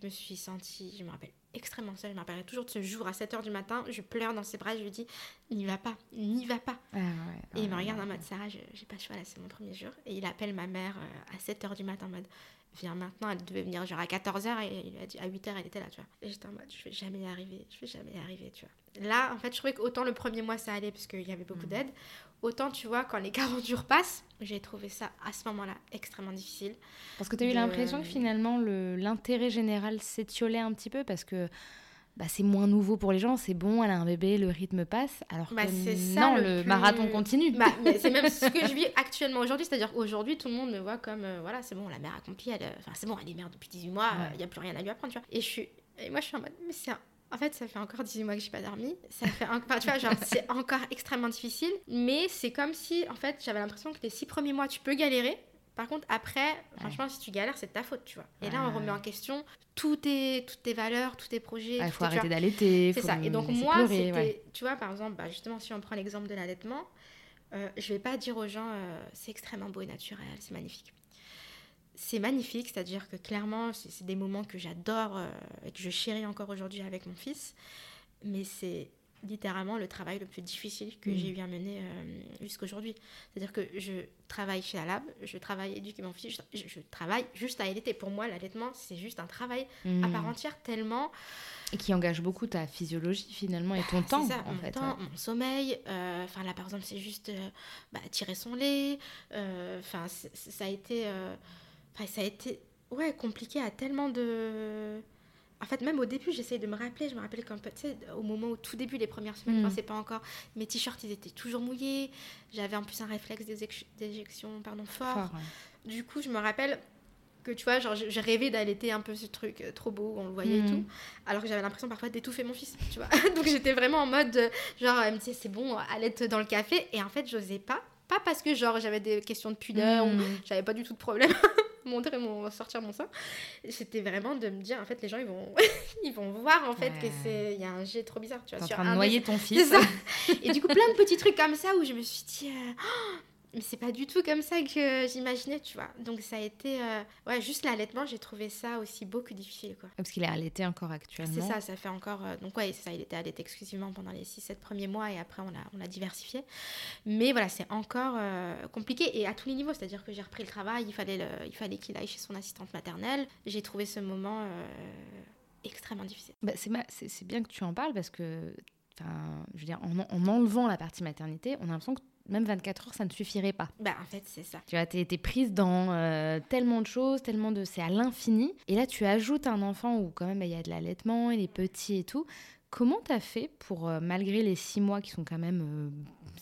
je me suis sentie, je me rappelle extrêmement seule. Je me rappellerai toujours de ce jour à 7h du matin. Je pleure dans ses bras. Je lui dis, n'y va pas, n'y va pas. Ah ouais. Et il me ouais, regarde en mode, Sarah, j'ai pas le choix là, c'est mon premier jour. Et il appelle ma mère euh, à 7h du matin en mode, viens maintenant. Elle devait venir genre à 14h et il a dit à 8h, elle était là, tu vois. Et j'étais en mode, je vais jamais y arriver, je vais jamais y arriver, tu vois. Là, en fait, je trouvais qu'autant le premier mois ça allait parce qu'il y avait beaucoup Mhm. d'aide, autant tu vois, quand les 40 jours passent, j'ai trouvé ça à ce moment-là extrêmement difficile. Parce que tu as eu de- l'impression que finalement le- l'intérêt général s'étiolait un petit peu parce que bah, c'est moins nouveau pour les gens, c'est bon, elle a un bébé, le rythme passe. Alors Bah, que ça non, le le, plus- marathon continue. Bah, c'est même ce que je vis actuellement aujourd'hui, c'est-à-dire qu'aujourd'hui, tout le monde me voit comme, euh, voilà, c'est bon, la mère accomplie, elle, euh, enfin, c'est bon, elle est mère depuis 18 mois, il Ouais. n'y a plus rien à lui apprendre, tu vois. Et, je suis, et moi, je suis en mode, mais c'est un- En fait, ça fait encore 18 mois que j'ai pas dormi. Ça fait tu vois, genre, c'est encore extrêmement difficile. Mais c'est comme si, en fait, j'avais l'impression que les six premiers mois, tu peux galérer. Par contre, après, franchement, si tu galères, c'est de ta faute, tu vois. Et là, on remet en question tout tes, toutes tes valeurs, tous tes projets. Il faut arrêter d'allaiter. C'est ça. Et donc moi, c'était, tu vois, par exemple, bah, justement, si on prend l'exemple de l'allaitement, euh, je vais pas dire aux gens, euh, c'est extrêmement beau et naturel, c'est magnifique. C'est magnifique, c'est-à-dire que clairement, c'est, des moments que j'adore euh, et que je chéris encore aujourd'hui avec mon fils, mais c'est littéralement le travail le plus difficile que Mm. j'ai eu à mener euh, jusqu'aujourd'hui. C'est-à-dire que je travaille chez la lab, je travaille éduquer mon fils, je, je travaille juste à allaiter. Pour moi, l'allaitement, c'est juste un travail à Mm. part entière tellement Et qui engage beaucoup ta physiologie finalement et ton temps c'est ça, en mon fait. temps, ouais. mon sommeil. euh, Enfin là, par exemple, c'est juste euh, bah, tirer son lait. Enfin, ça a été, enfin, ça a été, ouais, compliqué à tellement de. En fait, même au début, j'essayais de me rappeler. Je me rappelle peu, tu sais, au moment au tout début, les premières semaines, Mm. quand c'est pas encore, mes t-shirts, ils étaient toujours mouillés. J'avais en plus un réflexe d'éjec- d'éjection, pardon, fort. Fort, ouais. Du coup, je me rappelle que tu vois, genre, je, je rêvais d'allaiter un peu ce truc euh, trop beau, on le voyait et Mhm. tout, alors que j'avais l'impression parfois d'étouffer mon fils, tu vois. Donc j'étais vraiment en mode, genre, elle me disait c'est bon, allaite dans le café, et en fait, j'osais pas. Pas parce que, genre, j'avais des questions de pudeur ou Mm. j'avais pas du tout de problème montrer mon sortir mon sein. C'était vraiment de me dire en fait les gens ils vont ils vont voir en fait que c'est il y a un jet trop bizarre tu vois en sur train de noyer ton fils. Et du coup, plein de petits trucs comme ça où je me suis dit, euh, Oh, mais c'est pas du tout comme ça que j'imaginais, tu vois. Donc ça a été, euh, ouais, juste l'allaitement, j'ai trouvé ça aussi beau que difficile, quoi. Parce qu'il est allaité encore actuellement. C'est ça, ça fait encore. euh, donc, ouais, c'est ça, il était allaité exclusivement pendant les 6-7 premiers mois et après, on l'a on l'a diversifié. Mais voilà, c'est encore euh, compliqué et à tous les niveaux. C'est-à-dire que j'ai repris le travail, il fallait le- il fallait qu'il aille chez son assistante maternelle. J'ai trouvé ce moment euh, extrêmement difficile. Bah, c'est ma- bien que tu en parles parce que, enfin, je veux dire, en- en enlevant la partie maternité, on a l'impression que même 24 heures, ça ne suffirait pas. Bah, en fait, c'est ça. Tu vois, t'es prise dans euh, tellement de choses, tellement de... C'est à l'infini. Et là, tu ajoutes un enfant où quand même, bah, il y a de l'allaitement, il est petit et tout. Comment t'as fait pour, euh, malgré les six mois qui sont quand même... euh,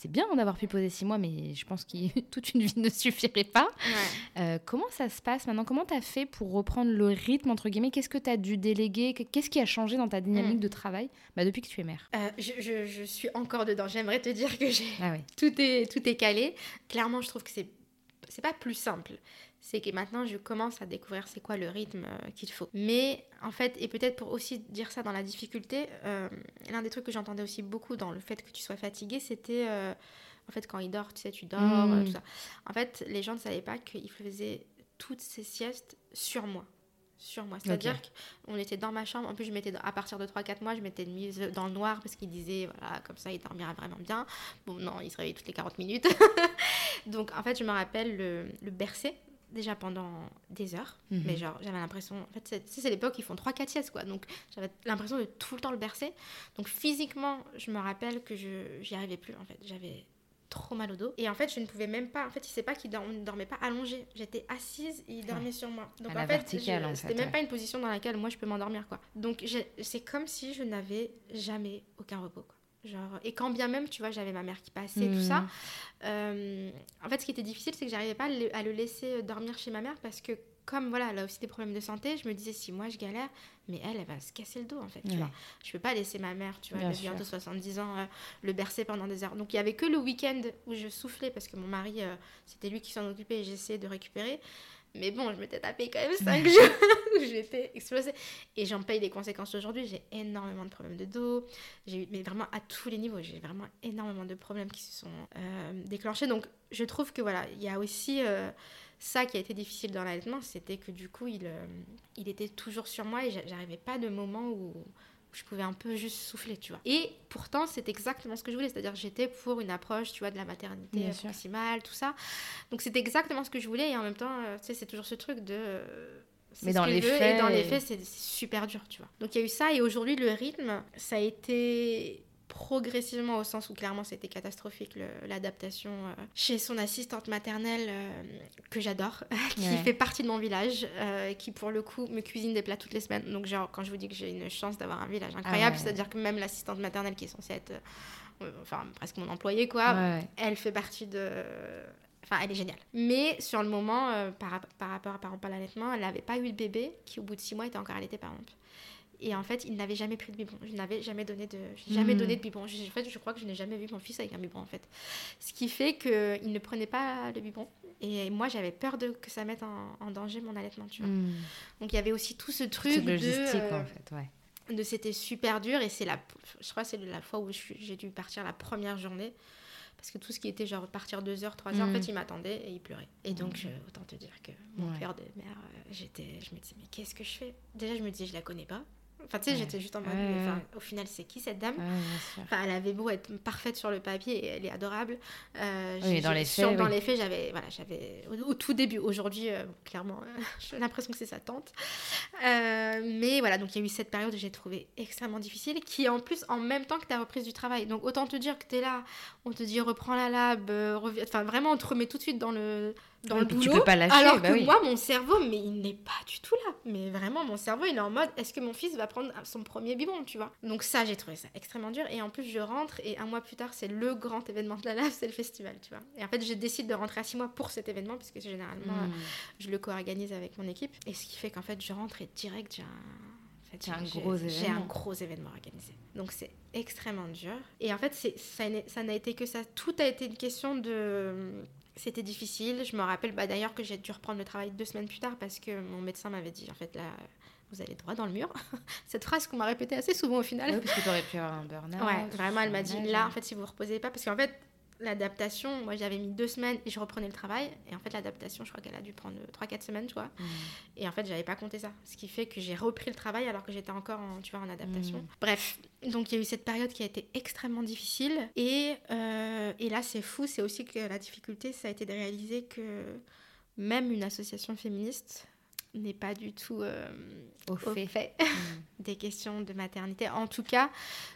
c'est bien d'avoir pu poser six mois, mais je pense que toute une vie ne suffirait pas. Ouais. Euh, comment ça se passe maintenant? Comment t'as fait pour reprendre le rythme, entre guillemets? Qu'est-ce que t'as dû déléguer? Qu'est-ce qui a changé dans ta dynamique Mm. de travail? Bah, depuis que tu es mère Euh, je, je- je suis encore dedans. J'aimerais te dire que j'ai Ah tout est tout est calé. Clairement, je trouve que c'est c'est pas plus simple. C'est que maintenant, je commence à découvrir c'est quoi le rythme euh, qu'il faut. Mais en fait, et peut-être pour aussi dire ça dans la difficulté, euh, l'un des trucs que j'entendais aussi beaucoup dans le fait que tu sois fatigué, c'était euh, en fait quand il dort, tu sais, tu dors, Mm. euh, tout ça. En fait, les gens ne savaient pas qu'il faisait toutes ses siestes sur moi. Sur moi. C'est-à-dire qu'on était dans ma chambre. En plus, je m'étais, à partir de 3-4 mois, je m'étais mise dans le noir parce qu'il disait, voilà, comme ça, il dormira vraiment bien. Bon, non, il se réveille toutes les 40 minutes. Donc, en fait, je me rappelle le, le bercer déjà pendant des heures. Mhm. Mais genre, j'avais l'impression. En fait, c'est, l'époque, ils font 3-4 siestes, quoi. Donc, j'avais l'impression de tout le temps le bercer. Donc, physiquement, je me rappelle que je, j'y arrivais plus, en fait. J'avais trop mal au dos. Et en fait, je ne pouvais même pas. En fait, il sait pas qu'il ne dormait pas allongé. J'étais assise et il dormait sur moi. Donc À la en fait, verticale, c'était même ouais. pas une position dans laquelle moi je peux m'endormir quoi. Donc c'est comme si je n'avais jamais aucun repos quoi. Genre, et quand bien même, tu vois, j'avais ma mère qui passait, tout Mhm. ça. euh, en fait, ce qui était difficile, c'est que j'arrivais pas à le, laisser dormir chez ma mère parce que, comme voilà, elle a aussi des problèmes de santé, je me disais, si moi je galère, mais elle, elle va se casser le dos en fait. Tu Ouais. vois. Je peux pas laisser ma mère, tu vois, Bien elle a bientôt 70 ans, euh, le bercer pendant des heures. Donc il y avait que le week-end où je soufflais parce que mon mari, euh, c'était lui qui s'en occupait et j'essayais de récupérer. Mais bon, je m'étais tapé quand même 5 jours où j'étais explosée. Et j'en paye les conséquences aujourd'hui. J'ai énormément de problèmes de dos. J'ai eu, mais vraiment à tous les niveaux, j'ai vraiment énormément de problèmes qui se sont euh, déclenchés. Donc je trouve que voilà, il y a aussi euh, ça qui a été difficile dans l'allaitement, c'était que du coup, il, euh, il était toujours sur moi et j'a- j'arrivais pas de moment où je pouvais un peu juste souffler, tu vois. Et pourtant, c'est exactement ce que je voulais, c'est-à-dire que j'étais pour une approche, tu vois, de la maternité Bien euh, sûr. tout ça. Donc c'était exactement ce que je voulais et en même temps, euh, tu sais, c'est toujours ce truc de... euh, c'est Mais dans les faits- Et dans les faits, c'est c'est super dur, tu vois. Donc il y a eu ça et aujourd'hui, le rythme, ça a été progressivement au sens où clairement c'était catastrophique le- l'adaptation euh, chez son assistante maternelle euh, que j'adore qui Ouais. fait partie de mon village euh, qui pour le coup me cuisine des plats toutes les semaines donc genre quand je vous dis que j'ai une chance d'avoir un village incroyable ouais. c'est à dire que même l'assistante maternelle qui est censée être enfin presque mon employé quoi Ouais, elle fait partie de Enfin, elle est géniale. Mais sur le moment, par, par rapport à Parents pas l'allaitement, elle n'avait pas eu de bébé qui, au bout de six mois, était encore allaité par exemple. Et en fait, il n'avait jamais pris de biberon. Je n'avais jamais donné de, jamais Mhm. donné de biberon. Je- En fait, je crois que je n'ai jamais vu mon fils avec un biberon en fait. Ce qui fait qu'il ne prenait pas le biberon. Et moi, j'avais peur de que ça mette en, en danger mon allaitement, tu vois. Hmm. Donc il y avait aussi tout ce truc C'est de, logistique euh, en fait, ouais. de c'était super dur et c'est la je crois que c'est la fois où j'ai dû partir la première journée parce que tout ce qui était genre partir deux heures trois heures en fait il m'attendait et il pleurait et donc je- autant te dire que mon Ouais. père de mère euh, j'étais je me disais mais qu'est-ce que je fais? Déjà je me disais je la connais pas Enfin, tu sais, j'étais juste en mode, au final, c'est qui cette dame Enfin, elle avait beau être parfaite sur le papier, et elle est adorable. Euh, oui, dans les faits, dans les faits, j'avais, voilà, j'avais au, tout début. Aujourd'hui, euh, clairement, j'ai l'impression que c'est sa tante. mais voilà, donc il y a eu cette période que j'ai trouvé extrêmement difficile, qui en plus en même temps que ta reprise du travail. Donc autant te dire que tu es là, on te dit reprends la lab, enfin vraiment on te remet tout de suite dans le dans le boulot. Tu peux pas lâcher, alors bah que moi, mon cerveau, mais il n'est pas du tout là. Mais vraiment, mon cerveau, il est en mode, est-ce que mon fils va prendre son premier biberon, tu vois? Donc ça, j'ai trouvé ça extrêmement dur. Et en plus, je rentre et un mois plus tard, c'est le grand événement de la lave, c'est le festival, tu vois. Et en fait, je décide de rentrer à six mois pour cet événement, puisque généralement, hmm. je le co-organise avec mon équipe. Et ce qui fait qu'en fait, je rentre et direct, j'ai un... J'ai un gros événement organisé. Donc c'est extrêmement dur. Et en fait, ça n'a été que ça. Tout a été une question de c'était difficile. Je me rappelle bah, d'ailleurs que j'ai dû reprendre le travail deux semaines plus tard parce que mon médecin m'avait dit en fait là, vous allez droit dans le mur. Cette phrase qu'on m'a répétée assez souvent au final. Oui, parce que tu aurais pu avoir un burn-out. Ouais, vraiment, elle m'a dit là, en fait, si vous ne reposez pas, parce qu'en fait, l'adaptation, moi j'avais mis deux semaines et je reprenais le travail. Et en fait, l'adaptation, je crois qu'elle a dû prendre 3-4 semaines, tu vois. Mm. Et en fait, j'avais pas compté ça. Ce qui fait que j'ai repris le travail alors que j'étais encore en, tu vois, en adaptation. Mm. Bref, donc il y a eu cette période qui a été extrêmement difficile. Et, euh, et là, c'est fou, c'est aussi que la difficulté, ça a été de réaliser que même une association féministe n'est pas du tout euh, au, fait, mm. des questions de maternité, en tout cas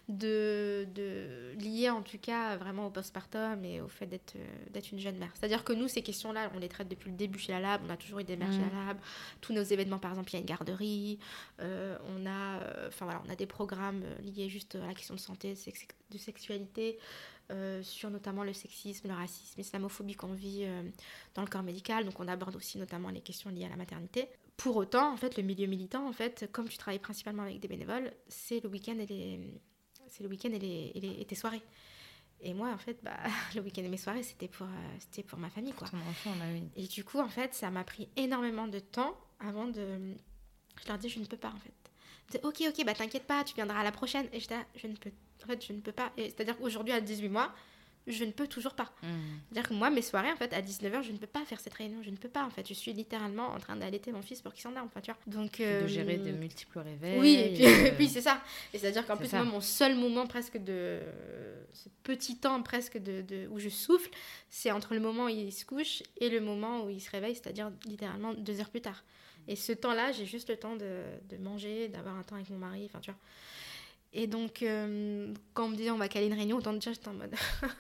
de, de liées en tout cas vraiment au postpartum et au fait d'être euh, d'être une jeune mère. C'est-à-dire que nous ces questions-là, on les traite depuis le début chez la Lab, on a toujours eu des mères chez la mm. Lab, tous nos événements par exemple, il y a une garderie, euh, on a enfin voilà, on a des programmes liés juste à la question de santé, de sexualité. sur notamment le sexisme, le racisme, l'islamophobie qu'on vit dans le corps médical. Donc on aborde aussi notamment les questions liées à la maternité. Pour autant, en fait, le milieu militant, en fait, comme tu travailles principalement avec des bénévoles, c'est le week-end et les, c'est le week-end et, les, et, tes soirées. Et moi, en fait, bah, le week-end et mes soirées, c'était pour, euh, c'était pour ma famille, quoi. enfant, bah oui. Et du coup, en fait, ça m'a pris énormément de temps avant de. Je leur dis, je ne peux pas, en fait. ok, ok, bah t'inquiète pas, tu viendras à la prochaine. Et je dis, je ne peux, en fait, je ne peux pas. C'est-à-dire qu'aujourd'hui, à 18 mois, je ne peux toujours pas. Mmh. C'est-à-dire que moi, mes soirées, en fait, à 19h, je ne peux pas faire cette réunion. Je ne peux pas, en fait. Je suis littéralement en train d'allaiter mon fils pour qu'il s'endorme, enfin, tu vois. Donc, de gérer de multiples réveils. Oui, et puis, c'est ça. Et c'est-à-dire qu'en plus, moi, mon seul moment presque de... Ce petit temps presque de, de... où je souffle, c'est entre le moment où il se couche et le moment où il se réveille, c'est-à-dire littéralement deux heures plus tard. Et ce temps-là, j'ai juste le temps de, de manger, d'avoir un temps avec mon mari, enfin, tu vois. Et donc, euh, quand on me disait on va caler une réunion, autant déjà j'étais en mode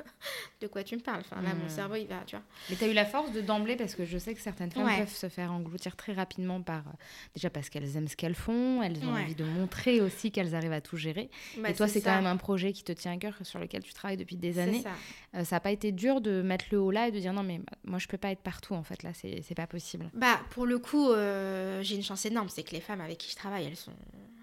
de quoi tu me parles? Enfin, là, mon hmm. cerveau, il va, tu vois. Mais tu as eu la force de d'emblée, parce que je sais que certaines femmes peuvent se faire engloutir très rapidement par. Euh, déjà parce qu'elles aiment ce qu'elles font, elles ont envie de montrer aussi qu'elles arrivent à tout gérer. Bah, et toi, c'est quand même un projet qui te tient à cœur, sur lequel tu travailles depuis des années. Ça n'a euh, pas été dur de mettre le haut là et de dire non, mais moi, je peux pas être partout, en fait, là, c'est pas possible. Bah, pour le coup, j'ai une chance énorme, c'est que les femmes avec qui je travaille, elles sont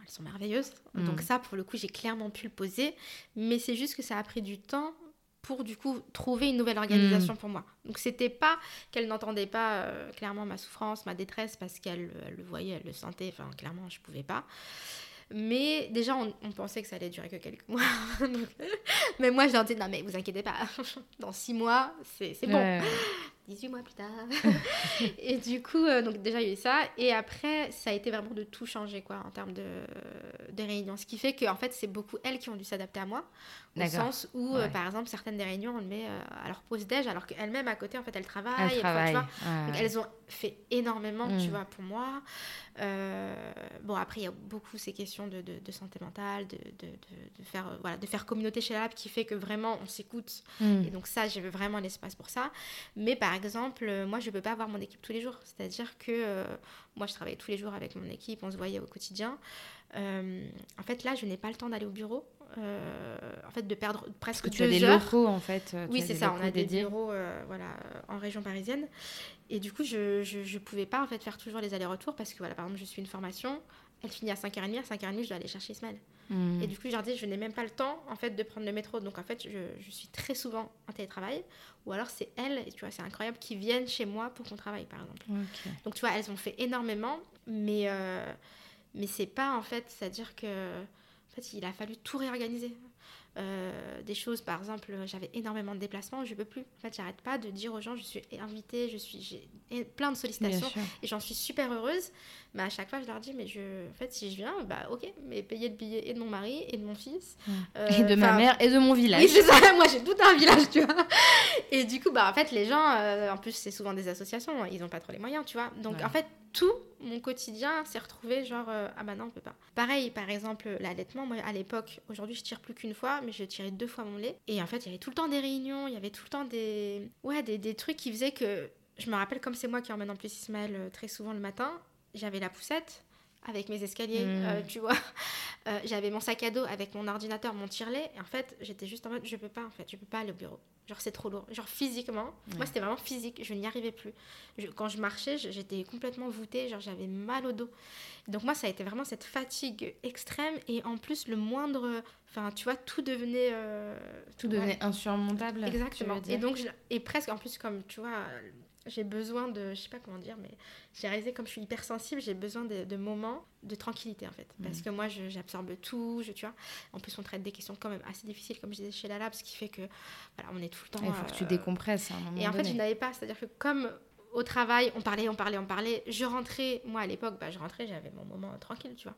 elles sont merveilleuses. Mm. Donc ça, pour le coup, j'ai clairement pu le poser. Mais c'est juste que ça a pris du temps pour du coup trouver une nouvelle organisation mm. pour moi. Donc c'était pas qu'elle n'entendait pas euh, clairement ma souffrance, ma détresse parce qu'elle le voyait, elle le sentait. Enfin clairement je pouvais pas. Mais déjà, on, pensait que ça allait durer que quelques mois. mais moi, je leur dis, non, mais vous inquiétez pas, dans six mois, c'est bon. 18 mois plus tard. et du coup, euh, donc déjà, il y a eu ça. Et après, ça a été vraiment de tout changer, quoi, en termes de, de réunions. Ce qui fait qu'en fait, c'est beaucoup elles qui ont dû s'adapter à moi. Au sens où, euh, par exemple, certaines des réunions, on le met euh, à leur pause déj, alors qu'elles-mêmes, à côté, en fait, elles travaillent. Elles, travaillent. donc, elles ont fait énormément, tu mm. vois, pour moi. bon, après, il y a beaucoup ces questions de, de, santé mentale, de, de, faire, voilà, de faire communauté chez la lab qui fait que vraiment, on s'écoute. Mm. Et donc ça, j'ai vraiment l'espace pour ça. Mais par exemple, euh, moi, je ne peux pas avoir mon équipe tous les jours. C'est-à-dire que euh, moi, je travaillais tous les jours avec mon équipe, on se voyait au quotidien. Euh, en fait, là, je n'ai pas le temps d'aller au bureau. en fait, de perdre presque Parce que tu as des locaux, en fait. oui, c'est ça. On a des bureaux voilà, en région parisienne. Et du coup, je ne pouvais pas en fait, faire toujours les allers-retours parce que, voilà, par exemple, je suis une formation elle finit à 5h30, à 5h30, je dois aller chercher Ismaël. Hmm. Et du coup, je leur dis, je n'ai même pas le temps, en fait, de prendre le métro. Donc, en fait, je, je suis très souvent en télétravail. Ou alors, c'est elles, et tu vois, c'est incroyable, qui viennent chez moi pour qu'on travaille, par exemple. Donc, tu vois, elles ont fait énormément, mais, euh, mais c'est pas, en fait, c'est-à-dire que, en fait, il a fallu tout réorganiser. Euh, des choses, par exemple, j'avais énormément de déplacements, je peux plus. En fait, j'arrête pas de dire aux gens, je suis invitée, je suis, j'ai plein de sollicitations et j'en suis super heureuse. Mais à chaque fois, je leur dis, mais je, en fait, si je viens, bah ok, mais payer le billet et de mon mari et de mon fils. Euh, et de ma mère et de mon village. Oui, c'est ça, moi j'ai tout un village, tu vois. Et du coup, bah en fait, les gens, euh, en plus, c'est souvent des associations, ils ont pas trop les moyens, tu vois. Donc en fait, tout mon quotidien s'est retrouvé genre euh, ah bah non on peut pas. Pareil par exemple l'allaitement moi à l'époque aujourd'hui je tire plus qu'une fois mais je tirais deux fois mon lait. Et en fait il y avait tout le temps des réunions il y avait tout le temps des ouais des, des trucs qui faisaient que je me rappelle comme c'est moi qui emmène en plus Ismaël euh, très souvent le matin j'avais la poussette avec mes escaliers, mmh. euh, tu vois. j'avais mon sac à dos avec mon ordinateur, mon tire-lait. Et en fait, j'étais juste en mode, je peux pas, en fait, je peux pas aller au bureau. Genre, c'est trop lourd. Genre, physiquement, moi, c'était vraiment physique. Je n'y arrivais plus. quand je marchais, j'étais complètement voûtée. Genre, j'avais mal au dos. Donc, moi, ça a été vraiment cette fatigue extrême. Et en plus, le moindre. Enfin, tu vois, tout devenait. Euh, tout devenait insurmontable. Exactement. Et donc, et presque, en plus, comme tu vois, j'ai besoin de, je sais pas comment dire, mais j'ai réalisé comme je suis hypersensible, j'ai besoin de, moments de tranquillité en fait. Parce mm. que moi, j'absorbe tout, je, tu vois. En plus, on traite des questions quand même assez difficiles, comme je disais chez Lala, ce qui fait que, voilà, on est tout le temps. Il faut que tu euh, décompresses à un moment Et en fait, je n'avais pas, c'est-à-dire que comme au travail, on parlait, on parlait, on parlait, je rentrais, moi à l'époque, bah, je rentrais, j'avais mon moment tranquille, tu vois.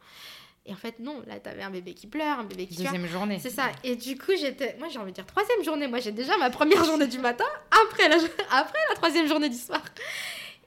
Et en fait, non, là, t'avais un bébé qui pleure, un bébé qui Deuxième journée. C'est ça. Et du coup, j'étais. Moi, j'ai envie de dire troisième journée. Moi, j'ai déjà ma première journée du matin après la, après la troisième journée du soir.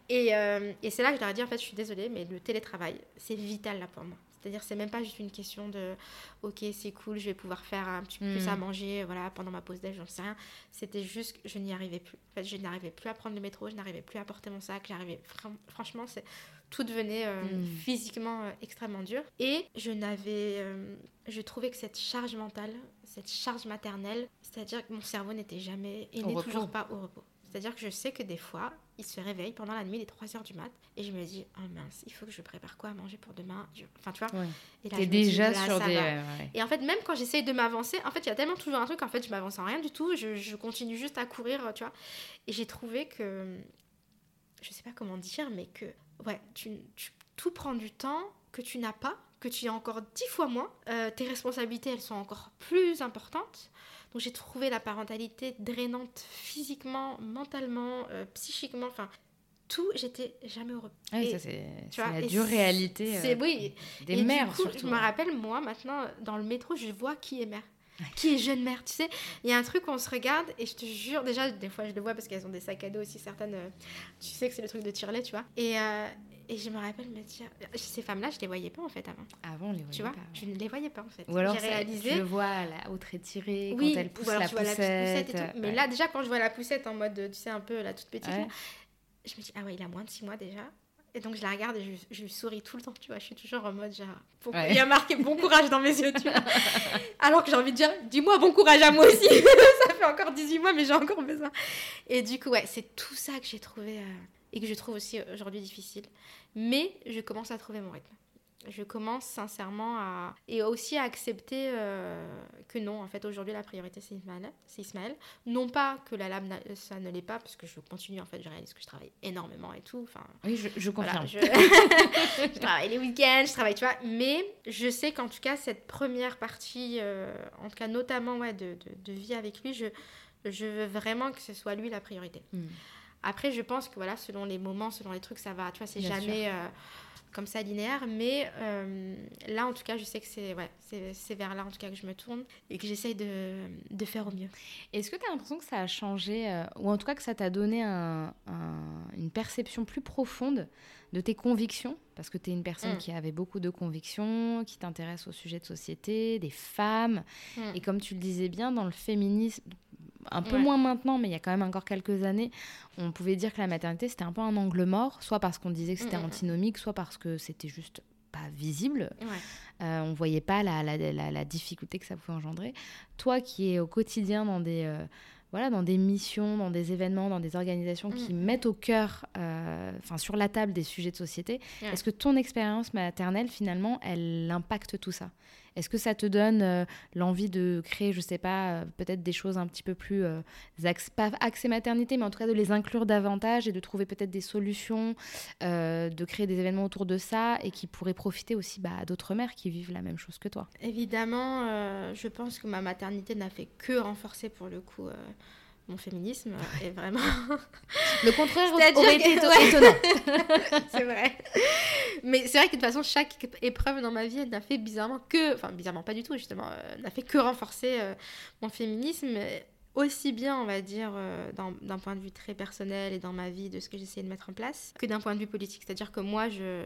Et, euh, et c'est là que je leur ai dit, en fait, je suis désolée, mais le télétravail, c'est vital là pour moi. C'est-à-dire, c'est même pas juste une question de ok, c'est cool, je vais pouvoir faire un petit peu plus à hmm. manger voilà, pendant ma pause déj, j'en sais rien. C'était juste que je n'y arrivais plus. En fait, je n'arrivais plus à prendre le métro, je n'arrivais plus à porter mon sac. J'arrivais, franchement, c'est tout devenait euh, hmm. physiquement euh, extrêmement dur. Et je n'avais. Euh, je trouvais que cette charge mentale, cette charge maternelle, c'est-à-dire que mon cerveau n'était jamais et n'est toujours pas au repos. C'est-à-dire que je sais que des fois, il se réveille pendant la nuit, les 3 heures du mat, et je me dis, oh mince, il faut que je prépare quoi à manger pour demain. Enfin, tu vois. Et là, déjà sur des. Et en fait, même quand j'essaye de m'avancer, en fait, il y a tellement toujours un truc, en fait, je m'avance en rien du tout, je, je, continue juste à courir, tu vois. Et j'ai trouvé que. Je sais pas comment dire, mais que. Ouais, tu, tu tout prend du temps que tu n'as pas, que tu as encore dix fois moins. Euh, tes responsabilités, elles sont encore plus importantes. Donc j'ai trouvé la parentalité drainante physiquement, mentalement, euh, psychiquement, enfin tout, j'étais jamais heureux. Oui, ça c'est la dure réalité euh, oui. des mères surtout. Je me rappelle, moi maintenant, dans le métro, je vois qui est mère. Qui est jeune mère, tu sais Il y a un truc où on se regarde et je te jure, déjà, des fois je le vois parce qu'elles ont des sacs à dos aussi, certaines, tu sais que c'est le truc de tirelet, tu vois. Et, et je me rappelle me dire, ces femmes-là, je les voyais pas en fait avant. Avant, on les voyait tu vois, Je ne les voyais pas en fait. Ou alors, j'ai réalisé. Je le vois à la haute étirée, quand elle pousse la, poussette. et tout. Mais là, déjà, quand je vois la poussette en mode, tu sais, un peu la toute petite, je me dis, ah ouais, il a moins de 6 mois déjà. Et donc je la regarde et je, je, lui souris tout le temps, tu vois. Je suis toujours en mode genre. Il y a marqué bon courage dans mes yeux, tu vois. Alors que j'ai envie de dire, dis-moi bon courage à moi aussi. ça fait encore 18 mois, mais j'ai encore besoin. Et du coup, ouais, c'est tout ça que j'ai trouvé. Euh, et que je trouve aussi aujourd'hui difficile. Mais je commence à trouver mon rythme. Je commence sincèrement à... Et aussi à accepter euh, que non, en fait, aujourd'hui, la priorité, c'est Ismaël, Ismaël. Non pas que la lame, ça ne l'est pas, parce que je continue, en fait, je réalise que je travaille énormément et tout. Enfin, oui, je, je confirme. je... travaille les week-ends, je travaille, tu vois. Mais je sais qu'en tout cas, cette première partie, euh, en tout cas, notamment ouais, de, de, vie avec lui, je, je veux vraiment que ce soit lui la priorité. Hmm. Après, je pense que voilà, selon les moments, selon les trucs, ça va. Tu vois, c'est jamais euh, comme ça linéaire. Mais euh, là, en tout cas, je sais que c'est ouais, c'est vers là, en tout cas, que je me tourne et que j'essaye de, de, faire au mieux. Est-ce que tu as l'impression que ça a changé, euh, ou en tout cas que ça t'a donné un, une perception plus profonde de tes convictions? Parce que tu es une personne mm. qui avait beaucoup de convictions, qui t'intéresse au sujet de société, des femmes. Mm. Et comme tu le disais bien, dans le féminisme un peu moins maintenant, mais il y a quand même encore quelques années, on pouvait dire que la maternité c'était un peu un angle mort, soit parce qu'on disait que c'était mm, mm, mm. antinomique, soit parce que c'était juste pas visible. Euh, on voyait pas la, la, la, difficulté que ça pouvait engendrer. Toi qui es au quotidien dans des, euh, voilà, dans des missions, dans des événements, dans des organisations qui mettent au cœur, euh, enfin sur la table des sujets de société, est-ce que ton expérience maternelle finalement, elle impacte tout ça? Est-ce que ça te donne l'envie de créer, je sais pas, peut-être des choses un petit peu plus pas axées maternité, mais en tout cas de les inclure davantage et de trouver peut-être des solutions, de créer des événements autour de ça et qui pourraient profiter aussi bah, à d'autres mères qui vivent la même chose que toi? Évidemment, je pense que ma maternité n'a fait que renforcer pour le coup mon féminisme est vraiment. Le contraire aurait été étonnant. c'est vrai. Mais c'est vrai que de toute façon, chaque épreuve dans ma vie, n'a fait bizarrement que. Enfin, bizarrement pas du tout, justement. Euh, n'a fait que renforcer euh, mon féminisme aussi bien, on va dire, euh, d'un point de vue très personnel et dans ma vie de ce que j'essaie de mettre en place, que d'un point de vue politique. C'est-à-dire que moi, je,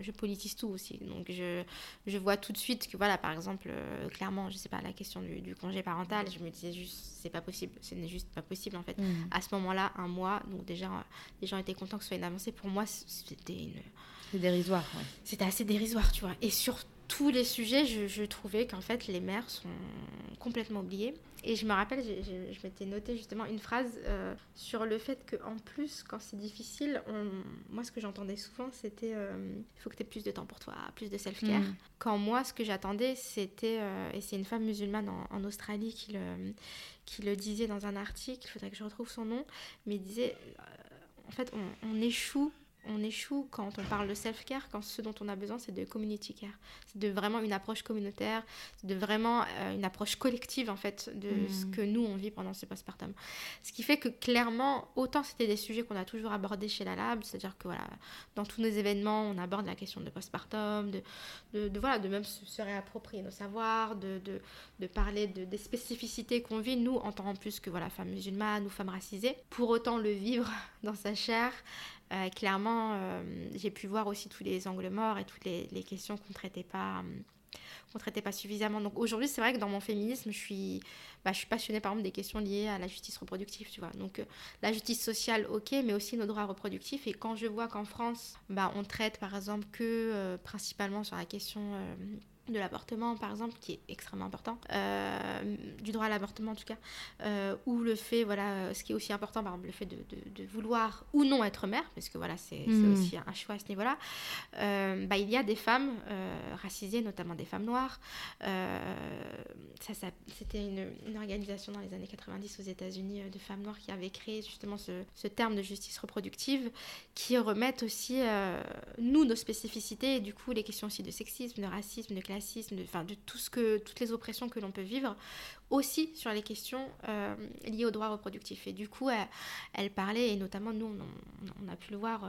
je politise tout aussi. Donc, je, je vois tout de suite que, voilà, par exemple, euh, clairement, je sais pas, la question du, du, congé parental, je me disais juste, c'est pas possible. Ce n'est juste pas possible, en fait. Mmh. À ce moment-là, un mois, donc déjà, les gens étaient contents que ce soit une avancée. Pour moi, c'était une. C'est dérisoire, ouais. C'était assez dérisoire, tu vois. Et surtout, tous les sujets, je, trouvais qu'en fait, les mères sont complètement oubliées. Et je me rappelle, je m'étais noté justement une phrase euh, sur le fait qu'en plus, quand c'est difficile, moi, ce que j'entendais souvent, c'était euh, il faut que tu aies plus de temps pour toi, plus de self-care. Mm. Quand moi, ce que j'attendais, c'était, euh, et c'est une femme musulmane en, Australie qui le, qui le disait dans un article, il faudrait que je retrouve son nom, mais il disait en fait, on échoue on échoue quand on parle de self-care, quand ce dont on a besoin, c'est de community care. C'est de vraiment une approche communautaire, de vraiment euh, une approche collective, en fait, de hmm. ce que nous, on vit pendant ce postpartum. Ce qui fait que, clairement, autant c'était des sujets qu'on a toujours abordés chez la Lab, c'est-à-dire que, voilà, dans tous nos événements, on aborde la question de postpartum, de, de, voilà, de même se, réapproprier nos savoirs, de, de, parler de, des spécificités qu'on vit, nous, en tant plus que, voilà, femmes musulmanes ou femmes racisées. Pour autant le vivre dans sa chair, euh, clairement, euh, j'ai pu voir aussi tous les angles morts et toutes les, questions qu'on ne traitait pas. qu'on traitait pas suffisamment. Donc aujourd'hui, c'est vrai que dans mon féminisme, je suis, bah, je suis passionnée par exemple des questions liées à la justice reproductive, tu vois. Donc euh, la justice sociale, ok, mais aussi nos droits reproductifs. Et quand je vois qu'en France, bah, on traite par exemple que principalement sur la question de l'avortement par exemple qui est extrêmement important euh, du droit à l'avortement en tout cas euh, ou le fait voilà euh, ce qui est aussi important par exemple le fait de, de, vouloir ou non être mère parce que voilà c'est hmm. aussi un choix à ce niveau là bah, il y a des femmes racisées notamment des femmes noires ça, ça c'était une, une, organisation dans les années 90 aux États-Unis de femmes noires qui avait créé justement ce, ce, terme de justice reproductive qui remettent aussi nous nos spécificités et du coup les questions aussi de sexisme de racisme de de, de tout ce que, toutes les oppressions que l'on peut vivre, aussi sur les questions euh, liées aux droits reproductifs. Et du coup, elle, parlait, et notamment nous, on, a pu le voir euh,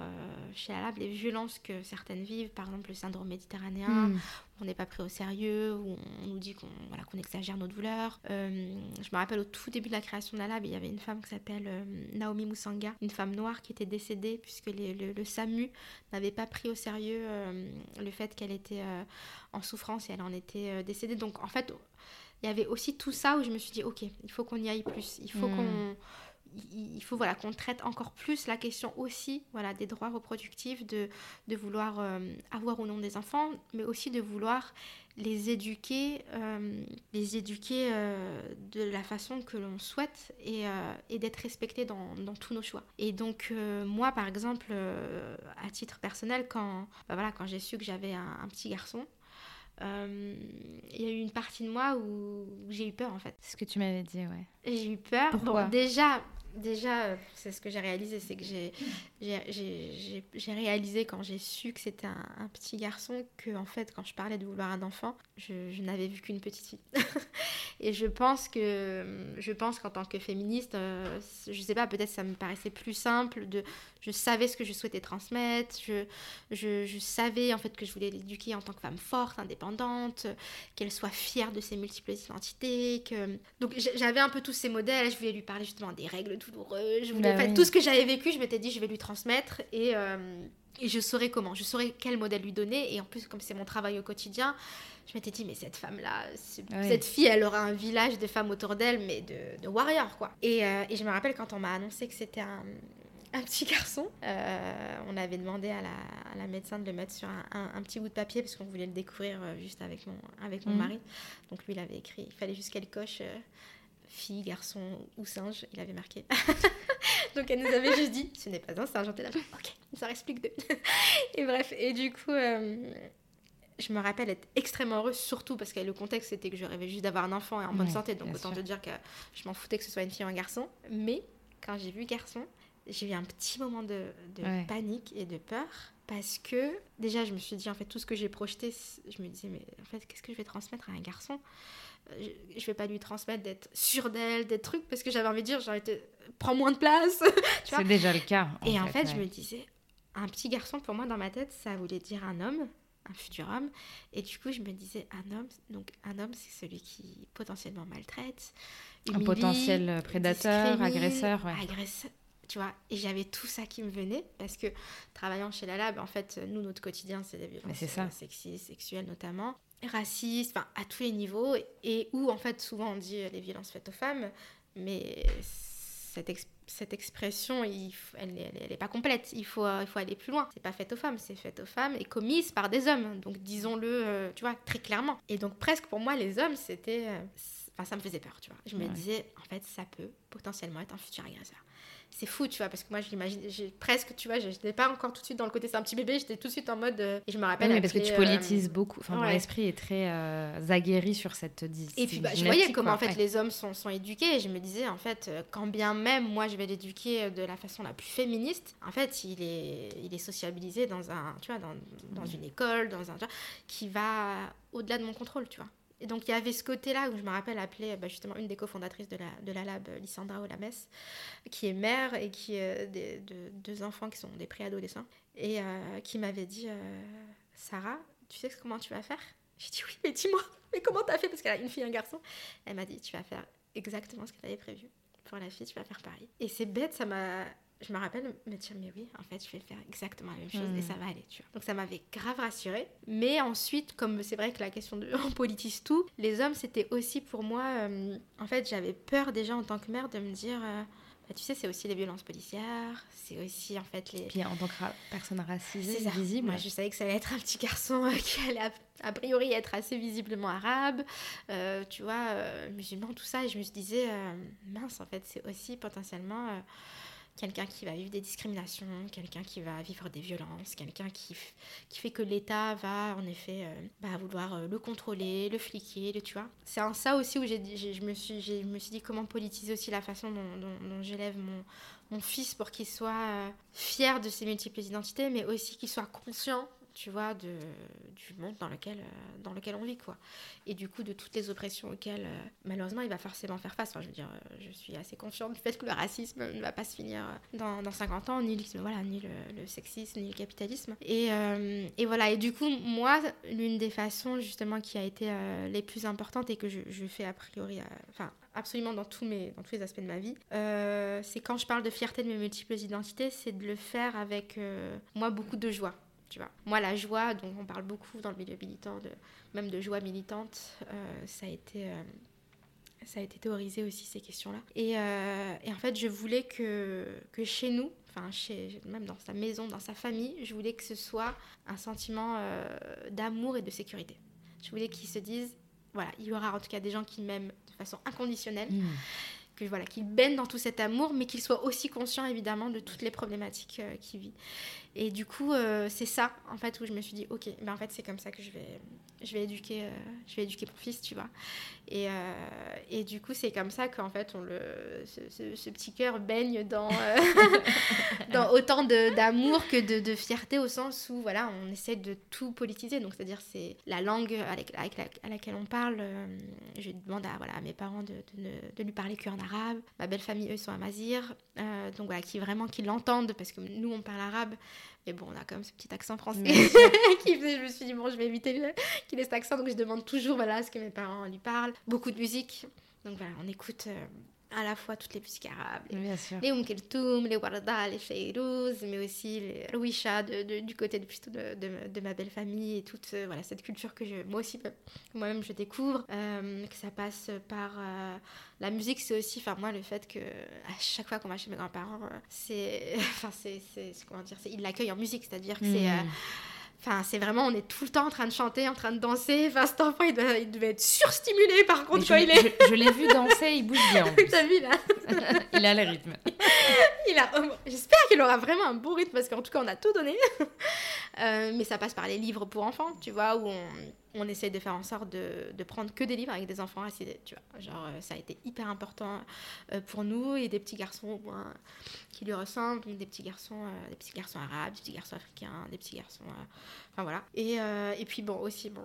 chez Alab, les violences que certaines vivent, par exemple le syndrome méditerranéen, hmm. on n'est pas pris au sérieux, où on nous dit qu'on voilà, qu'on exagère nos douleurs. Euh, je me rappelle au tout début de la création d'Alab, il y avait une femme qui s'appelle Naomi Moussanga, une femme noire qui était décédée puisque le, le, SAMU n'avait pas pris au sérieux le fait qu'elle était en souffrance et elle en était décédée. Donc en fait, il y avait aussi tout ça où je me suis dit, ok, il faut qu'on y aille plus. Il faut mm. qu'on il faut voilà qu'on traite encore plus la question aussi voilà des droits reproductifs de, de vouloir euh, avoir ou non des enfants mais aussi de vouloir les éduquer euh, les éduquer euh, de la façon que l'on souhaite et, et d'être respecté dans, dans, tous nos choix et donc moi par exemple à titre personnel quand bah, voilà quand j'ai su que j'avais un, petit garçon il y a eu une partie de moi où, j'ai eu peur en fait. C'est ce que tu m'avais dit, ouais. J'ai eu peur. Pourquoi? déjà, déjà, euh, c'est ce que j'ai réalisé, c'est que j'ai, réalisé quand j'ai su que c'était un, petit garçon que, en fait, quand je parlais de vouloir un enfant, je, n'avais vu qu'une petite fille. et je pense que, je pense qu'en tant que féministe, euh, je sais pas, peut-être ça me paraissait plus simple de, je savais ce que je souhaitais transmettre, je, je, je savais en fait que je voulais l'éduquer en tant que femme forte, indépendante, qu'elle soit fière de ses multiples identités, que, donc j'avais un peu tous ces modèles, je voulais lui parler justement des règles douloureux. Je voulais, bah tout ce que j'avais vécu, je m'étais dit, je vais lui transmettre et, euh, et je saurais comment, je saurais quel modèle lui donner. Et en plus, comme c'est mon travail au quotidien, je m'étais dit, mais cette femme-là, cette fille, elle aura un village de femmes autour d'elle, mais de, de warriors, quoi. Et, euh, et, je me rappelle quand on m'a annoncé que c'était un, un petit garçon. Euh, on avait demandé à la, à la, médecin de le mettre sur un, un, petit bout de papier parce qu'on voulait le découvrir juste avec mon, avec mon mhm. mari. Donc lui, il avait écrit, il fallait juste qu'elle coche fille, garçon ou singe, il avait marqué. Donc elle nous avait juste dit, ce n'est pas un singe, on là, ok, ça explique deux. et bref, et du coup, euh, je me rappelle être extrêmement heureuse, surtout parce que le contexte c'était que je rêvais juste d'avoir un enfant et en bonne santé, donc autant te dire que je m'en foutais que ce soit une fille ou un garçon. Mais quand j'ai vu garçon, j'ai eu un petit moment de, panique et de peur parce que déjà je me suis dit en fait tout ce que j'ai projeté, je me disais mais en fait qu'est-ce que je vais transmettre à un garçon? Euh, je vais pas lui transmettre d'être sûre d'elle, des trucs, parce que j'avais envie de dire, genre, prends moins de place. C'est déjà le cas. et en fait, je me disais, un petit garçon, pour moi, dans ma tête, ça voulait dire un homme, un futur homme. Et du coup, je me disais, un homme, donc un homme, c'est celui qui potentiellement maltraite. un potentiel prédateur, agresseur. Ouais. Agresseur. Tu vois, et j'avais tout ça qui me venait parce que travaillant chez la Lab, en fait, nous, notre quotidien, c'est des violences ça. sexistes, sexuelles notamment, racistes, enfin, à tous les niveaux, et où, en fait, souvent on dit les violences faites aux femmes, mais cette, cette expression, il, elle n'est pas complète. Il faut, il faut aller plus loin. C'est pas fait aux femmes, c'est fait aux femmes et commise par des hommes. Donc disons-le, euh, tu vois, très clairement. Et donc presque pour moi, les hommes, c'était... Euh, enfin, ça me faisait peur, tu vois. Je me disais, en fait, ça peut potentiellement être un futur agresseur c'est fou, tu vois, parce que moi, je l'imagine, presque, tu vois, je n'étais pas encore tout de suite dans le côté c'est un petit bébé, j'étais tout de suite en mode. Euh, et je me rappelle. Oui, parce que tu politises beaucoup. Enfin, mon esprit est très euh, aguerri sur cette discipline. Et puis, bah, je voyais comment, en fait, les hommes sont, sont éduqués, et je me disais, en fait, euh, quand bien même, moi, je vais l'éduquer de la façon la plus féministe, en fait, il est, il est sociabilisé dans un, tu vois, dans, dans une école, dans un. qui va au-delà de mon contrôle, tu vois. Et donc il y avait ce côté-là où je me rappelle appeler bah, justement une des cofondatrices de la, de la lab, Lysandra Olames, qui est mère et qui a de, deux enfants qui sont des préadolescents, et euh, qui m'avait dit euh, Sarah, tu sais comment tu vas faire? J'ai dit oui, mais dis-moi, mais comment t'as fait? Parce qu'elle a une fille et un garçon. Elle m'a dit tu vas faire exactement ce que tu avais prévu. Pour la fille, tu vas faire pareil. Et c'est bête, ça m'a je me rappelle me dire, mais oui, en fait, je vais faire exactement la même chose et hmm. ça va aller, tu vois. Donc ça m'avait grave rassurée. Mais ensuite, comme c'est vrai que la question de on politise tout, les hommes, c'était aussi pour moi, euh, en fait, j'avais peur déjà en tant que mère de me dire, euh, bah, tu sais, c'est aussi les violences policières, c'est aussi en fait les. Puis en tant que personne racisée, visible. Moi, je savais que ça allait être un petit garçon euh, qui allait a, priori être assez visiblement arabe, tu vois, musulman, tout ça. Et je me disais, mince, en fait, c'est aussi potentiellement quelqu'un qui va vivre des discriminations, quelqu'un qui va vivre des violences, quelqu'un qui, qui fait que l'État va en effet euh, bah, vouloir euh, le contrôler, le fliquer, le, tu vois. C'est en ça aussi où j'ai, je, me suis, je me suis dit comment politiser aussi la façon dont, j'élève mon, mon, fils pour qu'il soit euh, fier de ses multiples identités, mais aussi qu'il soit conscient tu vois, du monde dans lequel, euh, dans lequel on vit, quoi. Et du coup, de toutes les oppressions auxquelles, euh, malheureusement, il va forcément faire face. Je veux dire, euh, je suis assez confiante du fait que le racisme ne va pas se finir dans, dans 50 ans, ni, voilà, ni le, sexisme, ni le capitalisme. Et, et, voilà, et du coup, moi, l'une des façons, justement, qui a été les plus importantes et que je, je fais a priori, enfin, absolument dans tous, mes, dans tous les aspects de ma vie, c'est quand je parle de fierté de mes multiples identités, c'est de le faire avec, moi, beaucoup de joie. Moi, la joie, dont on parle beaucoup dans le milieu militant, même de joie militante, euh, ça a été... Euh, ça a été théorisé aussi ces questions-là. Et, euh, et, en fait, je voulais que, que chez nous, enfin chez, même dans sa maison, dans sa famille, je voulais que ce soit un sentiment d'amour et de sécurité. Je voulais qu'ils se disent, voilà, il y aura en tout cas des gens qui m'aiment de façon inconditionnelle. Mmh que voilà, qu'il baigne dans tout cet amour, mais qu'il soit aussi conscient évidemment de toutes les problématiques euh, qu'il vit. Et du coup, euh, c'est ça en fait où je me suis dit, ok, ben en fait c'est comme ça que je vais, je vais éduquer, euh, je vais éduquer mon fils, tu vois. Et, et du coup, c'est comme ça qu'en fait on le, ce, petit cœur baigne dans, dans autant d'amour que de, de, fierté au sens où voilà, on essaie de tout politiser. Donc c'est-à-dire c'est la langue avec, avec à laquelle on parle. je demande à voilà à mes parents de, de, de lui parler qu'en arabe. Ma belle famille, eux, sont amazir. Euh, donc voilà, qui vraiment qui l'entendent parce que nous, on parle arabe. Mais bon, on a quand même ce petit accent français qui faisait, je me suis dit, bon, je vais éviter qu'il ait cet accent. Donc je demande toujours, voilà, ce que mes parents lui parlent. Beaucoup de musique. Donc voilà, on écoute euh, à la fois toutes les musiques arabes, les Umm les Warda, les Fayrouz, mais aussi les Rouisha de, du côté de, plutôt de, de, ma belle famille et toute euh, voilà, cette culture que je, moi aussi, moi-même, je découvre. Euh, que ça passe par euh, la musique, c'est aussi, enfin, moi, le fait que à chaque fois qu'on va chez mes grands-parents, c'est, enfin, c'est, comment dire, ils l'accueillent en musique, c'est-à-dire que c'est hmm. Enfin, c'est vraiment, on est tout le temps en train de chanter, en train de danser. Enfin, cet enfant, il, devait être surstimulé par contre quand je, il est. Je, l'ai vu danser, il bouge bien. T'as vu là Il a le rythme. il a, j'espère qu'il aura vraiment un bon rythme parce qu'en tout cas on a tout donné. Euh, mais ça passe par les livres pour enfants, tu vois, où on, on essaie de faire en sorte de, prendre que des livres avec des enfants assis, tu euh, ça a été hyper important euh, pour nous et des petits garçons qui lui ressemblent, des petits garçons, euh, des petits garçons arabes, des petits garçons africains, des petits garçons, enfin voilà. Et, euh, et puis bon, aussi, bon,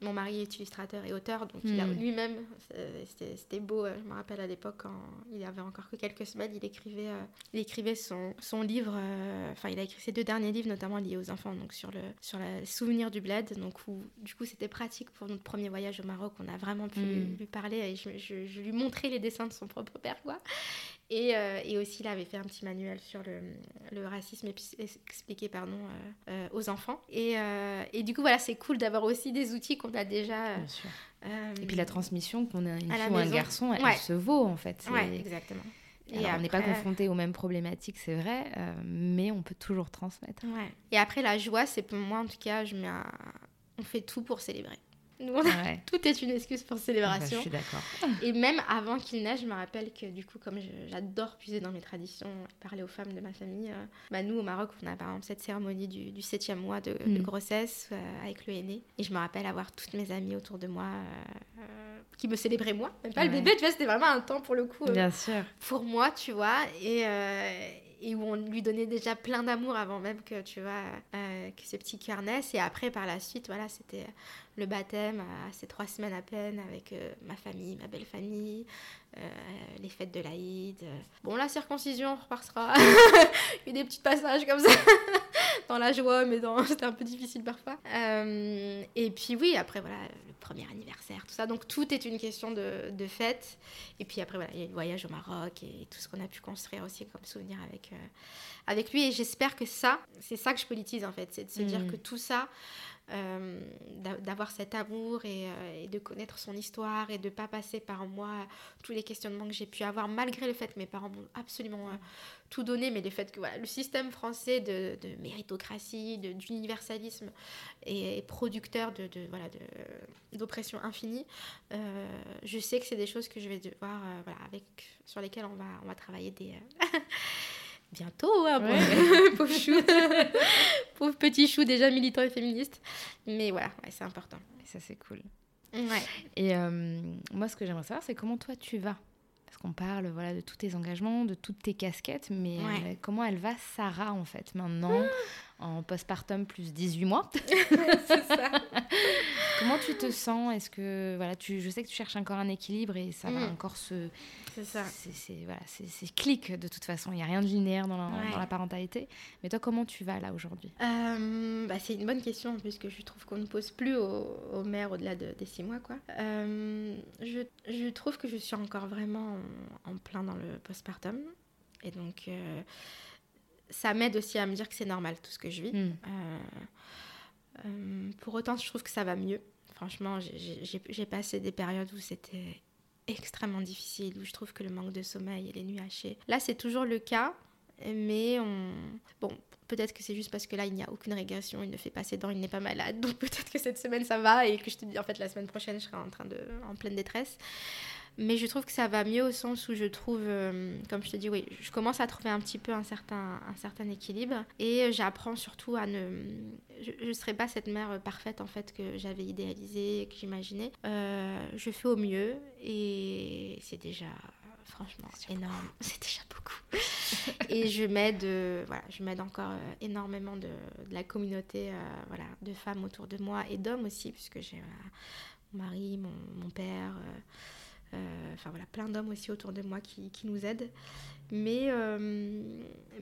mon mari est illustrateur et auteur, donc mm. il a Hmm. lui-même, c'était beau, euh, je me rappelle à l'époque quand il avait encore que quelques semaines, il écrivait, euh, il écrivait son, son livre, euh, enfin il a écrit ses deux derniers livres, notamment liés aux enfants, donc sur le sur le souvenir du bled, donc où du coup c'était pratique pour notre premier voyage au Maroc, on a vraiment pu Mm. lui, lui parler et je, je, je lui montrais les dessins de son propre père, quoi. Et, euh, et, aussi, il avait fait un petit manuel sur le, le racisme expliqué pardon, euh, euh, aux enfants. Et, et, du coup, voilà, c'est cool d'avoir aussi des outils qu'on a déjà. Bien sûr. et puis la transmission qu'on a une fille ou un garçon, elle ouais. se vaut en fait. Ouais, exactement. Et Alors, on n'est pas confronté aux mêmes problématiques, c'est vrai, mais on peut toujours transmettre. Ouais. Et après, la joie, c'est pour moi, en tout cas, je mets un... on fait tout pour célébrer. Nous, on a... ouais. tout est une excuse pour célébration. Bah, je suis d'accord. Et même avant qu'il neige, je me rappelle que du coup, comme j'adore puiser dans mes traditions, parler aux femmes de ma famille, euh, bah, nous au Maroc, on a par exemple cette cérémonie du, du septième mois de, mm. de grossesse euh, avec le aîné. Et je me rappelle avoir toutes mes amies autour de moi euh, qui me célébraient moi, même pas ouais. le bébé, tu vois, c'était vraiment un temps pour le coup. Bien sûr. Pour moi, tu vois. Et et où on lui donnait déjà plein d'amour avant même que tu vois euh, que ce petit cœur naisse et après par la suite voilà c'était le baptême à ces trois semaines à peine avec euh, ma famille ma belle famille euh, les fêtes de l'Aïd bon la circoncision on repassera. Il y a des petits passages comme ça dans la joie mais dans c'était un peu difficile parfois. Euh, et puis oui après voilà le premier anniversaire tout ça. Donc tout est une question de, de fête. Et puis après voilà il y a le voyage au Maroc et tout ce qu'on a pu construire aussi comme souvenir avec euh, avec lui. Et j'espère que ça c'est ça que je politise en fait c'est de se mmh. dire que tout ça euh, d'avoir cet amour et, euh, et, de connaître son histoire et de pas passer par moi tous les questionnements que j'ai pu avoir malgré le fait que mes parents m'ont absolument euh, tout donné mais le fait que voilà, le système français de, de méritocratie d'universalisme et, producteur de, de voilà d'oppression infinie je sais que c'est des choses que je vais devoir voilà avec sur lesquelles on va on va travailler des bientôt, hein, ouais. pauvre chou, pauvre petit chou déjà militant et féministe. Mais voilà, ouais, c'est important. Et ça, c'est cool. Ouais. Et euh, moi, ce que j'aimerais savoir, c'est comment toi tu vas? Parce qu'on parle voilà, de tous tes engagements, de toutes tes casquettes, mais ouais. euh, comment elle va, Sarah, en fait, maintenant, en postpartum plus 18 mois C'est ça. Comment tu te sens? Est-ce que voilà, tu, je sais que tu cherches encore un équilibre et ça mm. va encore se. C'est ça. C'est voilà, c'est clic de toute façon. Il n'y a rien de linéaire dans la, ouais. dans la, parentalité. Mais toi, comment tu vas là aujourd'hui? Euh, bah, C'est une bonne question puisque je trouve qu'on ne pose plus aux, aux mères au-delà de, des six mois, quoi. Euh, je, je, trouve que je suis encore vraiment en, en plein dans le postpartum et donc. Euh, ça m'aide aussi à me dire que c'est normal tout ce que je vis. Hmm. Euh, euh, pour autant, je trouve que ça va mieux. Franchement, j'ai passé des périodes où c'était extrêmement difficile, où je trouve que le manque de sommeil et les nuits hachées. Là, c'est toujours le cas, mais on... Bon, peut-être que c'est juste parce que là, il n'y a aucune régression, il ne fait pas ses dents, il n'est pas malade. Donc peut-être que cette semaine, ça va et que je te dis, en fait, la semaine prochaine, je serai en train de... en pleine détresse. Mais je trouve que ça va mieux au sens où je trouve, euh, comme je te dis, oui, je commence à trouver un petit peu un certain, un certain équilibre. Et j'apprends surtout à ne... Je ne serai pas cette mère parfaite, en fait, que j'avais idéalisée, que j'imaginais. Euh, je fais au mieux et c'est déjà franchement énorme c'est déjà beaucoup et je m'aide euh, voilà je m'aide encore euh, énormément de, de, la communauté euh, voilà de femmes autour de moi et d'hommes aussi puisque j'ai mon mari mon, mon père euh, enfin voilà, plein d'hommes aussi autour de moi qui, qui nous aident. Mais, euh,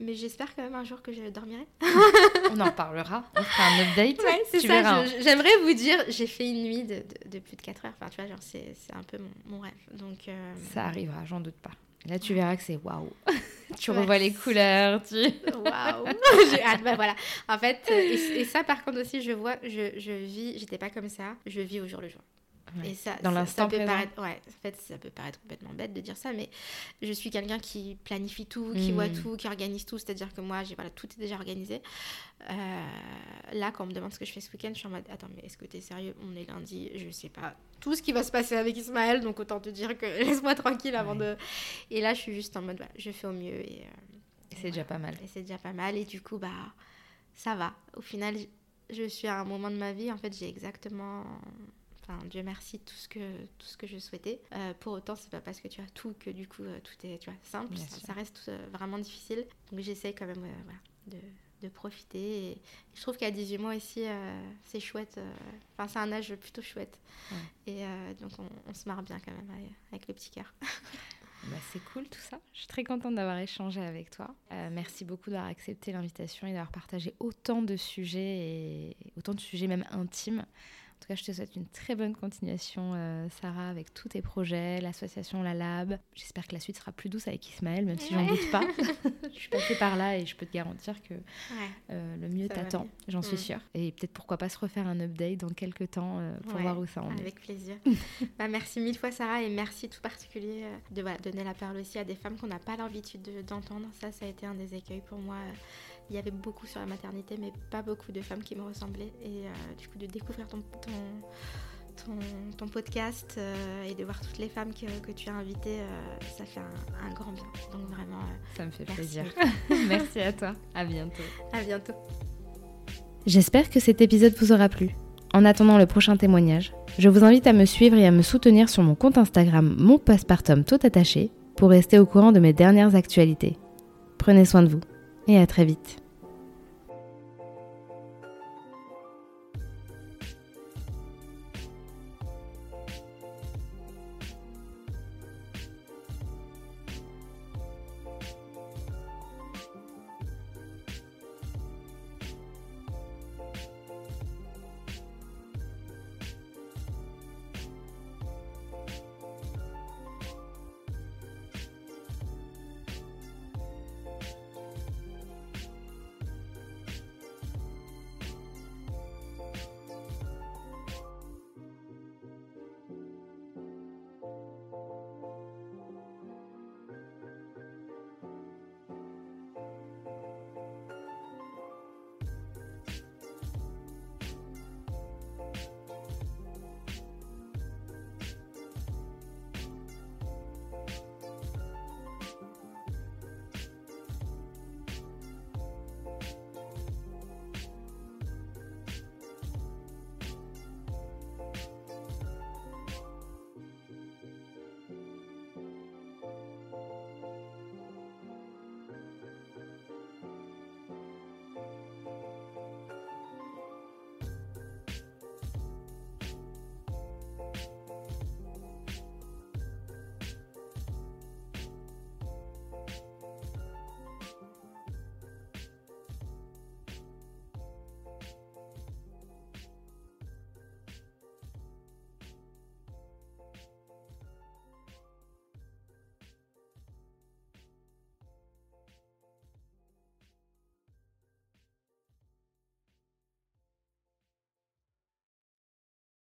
mais j'espère quand même un jour que je dormirai. on en parlera, on fera un update. Ouais, c'est ça, j'aimerais vous dire, j'ai fait une nuit de, de, de, plus de 4 heures. Enfin, tu vois, genre, c'est un peu mon, mon, rêve. Donc, euh... Ça arrivera, j'en doute pas. Là, tu verras que c'est waouh. tu ouais. revois les couleurs. Tu... Waouh. J'ai hâte. Bah, voilà. En fait, et, et, ça, par contre, aussi, je vois, je, je vis, j'étais pas comme ça, je vis au jour le jour. Et ça, Dans ça- l'instant ça peut présent. paraître, ouais, en fait, ça peut paraître complètement bête de dire ça, mais je suis quelqu'un qui planifie tout, qui voit Mm. tout, qui organise tout. C'est-à-dire que moi, j'ai voilà, tout est déjà organisé. Euh, là, quand on me demande ce que je fais ce week-end, je suis en mode attends, mais est-ce que t'es sérieux? On est lundi, je sais pas tout ce qui va se passer avec Ismaël, donc autant te dire que laisse-moi tranquille avant Ouais. de. Et là, je suis juste en mode je fais au mieux et. euh, C'est déjà pas mal. et c'est déjà pas mal. Et du coup, bah, ça va. Au final, je suis à un moment de ma vie, en fait, j'ai exactement. Enfin, Dieu merci, tout ce que, tout ce que je souhaitais. Euh, pour autant, c'est pas parce que tu as tout que du coup, euh, tout est tu vois, simple. Bien Ça, reste euh, vraiment difficile. Donc, j'essaie quand même voilà, de, de profiter. Et je trouve qu'à 18 mois ici, euh, c'est chouette. euh, Enfin, c'est un âge plutôt chouette. Ouais. Et euh, donc, on, on se marre bien quand même avec, le petit cœur. Bah, c'est cool tout ça. Je suis très contente d'avoir échangé avec toi. Merci beaucoup d'avoir accepté l'invitation et d'avoir partagé autant de sujets et autant de sujets même intimes. En tout cas, je te souhaite une très bonne continuation, euh, Sarah, avec tous tes projets, l'association La Lab. J'espère que la suite sera plus douce avec Ismaël, même si j'en doute pas. je suis passée par là et je peux te garantir que Ouais. euh, le mieux t'attend, j'en suis Mm. sûre. Et peut-être pourquoi pas se refaire un update dans quelques temps euh, pour Ouais, voir où ça en est. Avec plaisir. bah, merci mille fois Sarah et merci tout particulier de voilà, donner la parole aussi à des femmes qu'on n'a pas l'habitude de- d'entendre. Ça, ça a été un des écueils pour moi. Il y avait beaucoup sur la maternité, mais pas beaucoup de femmes qui me ressemblaient. Et euh, du coup, de découvrir ton, ton, ton, ton podcast euh, et de voir toutes les femmes que, que tu as invitées, euh, ça fait un, un grand bien. Donc vraiment, euh, Ça me fait merci. plaisir. Merci à toi. À bientôt. À bientôt. J'espère que cet épisode vous aura plu. En attendant le prochain témoignage, je vous invite à me suivre et à me soutenir sur mon compte Instagram Mon Passepartum tout attaché pour rester au courant de mes dernières actualités. Prenez soin de vous et à très vite.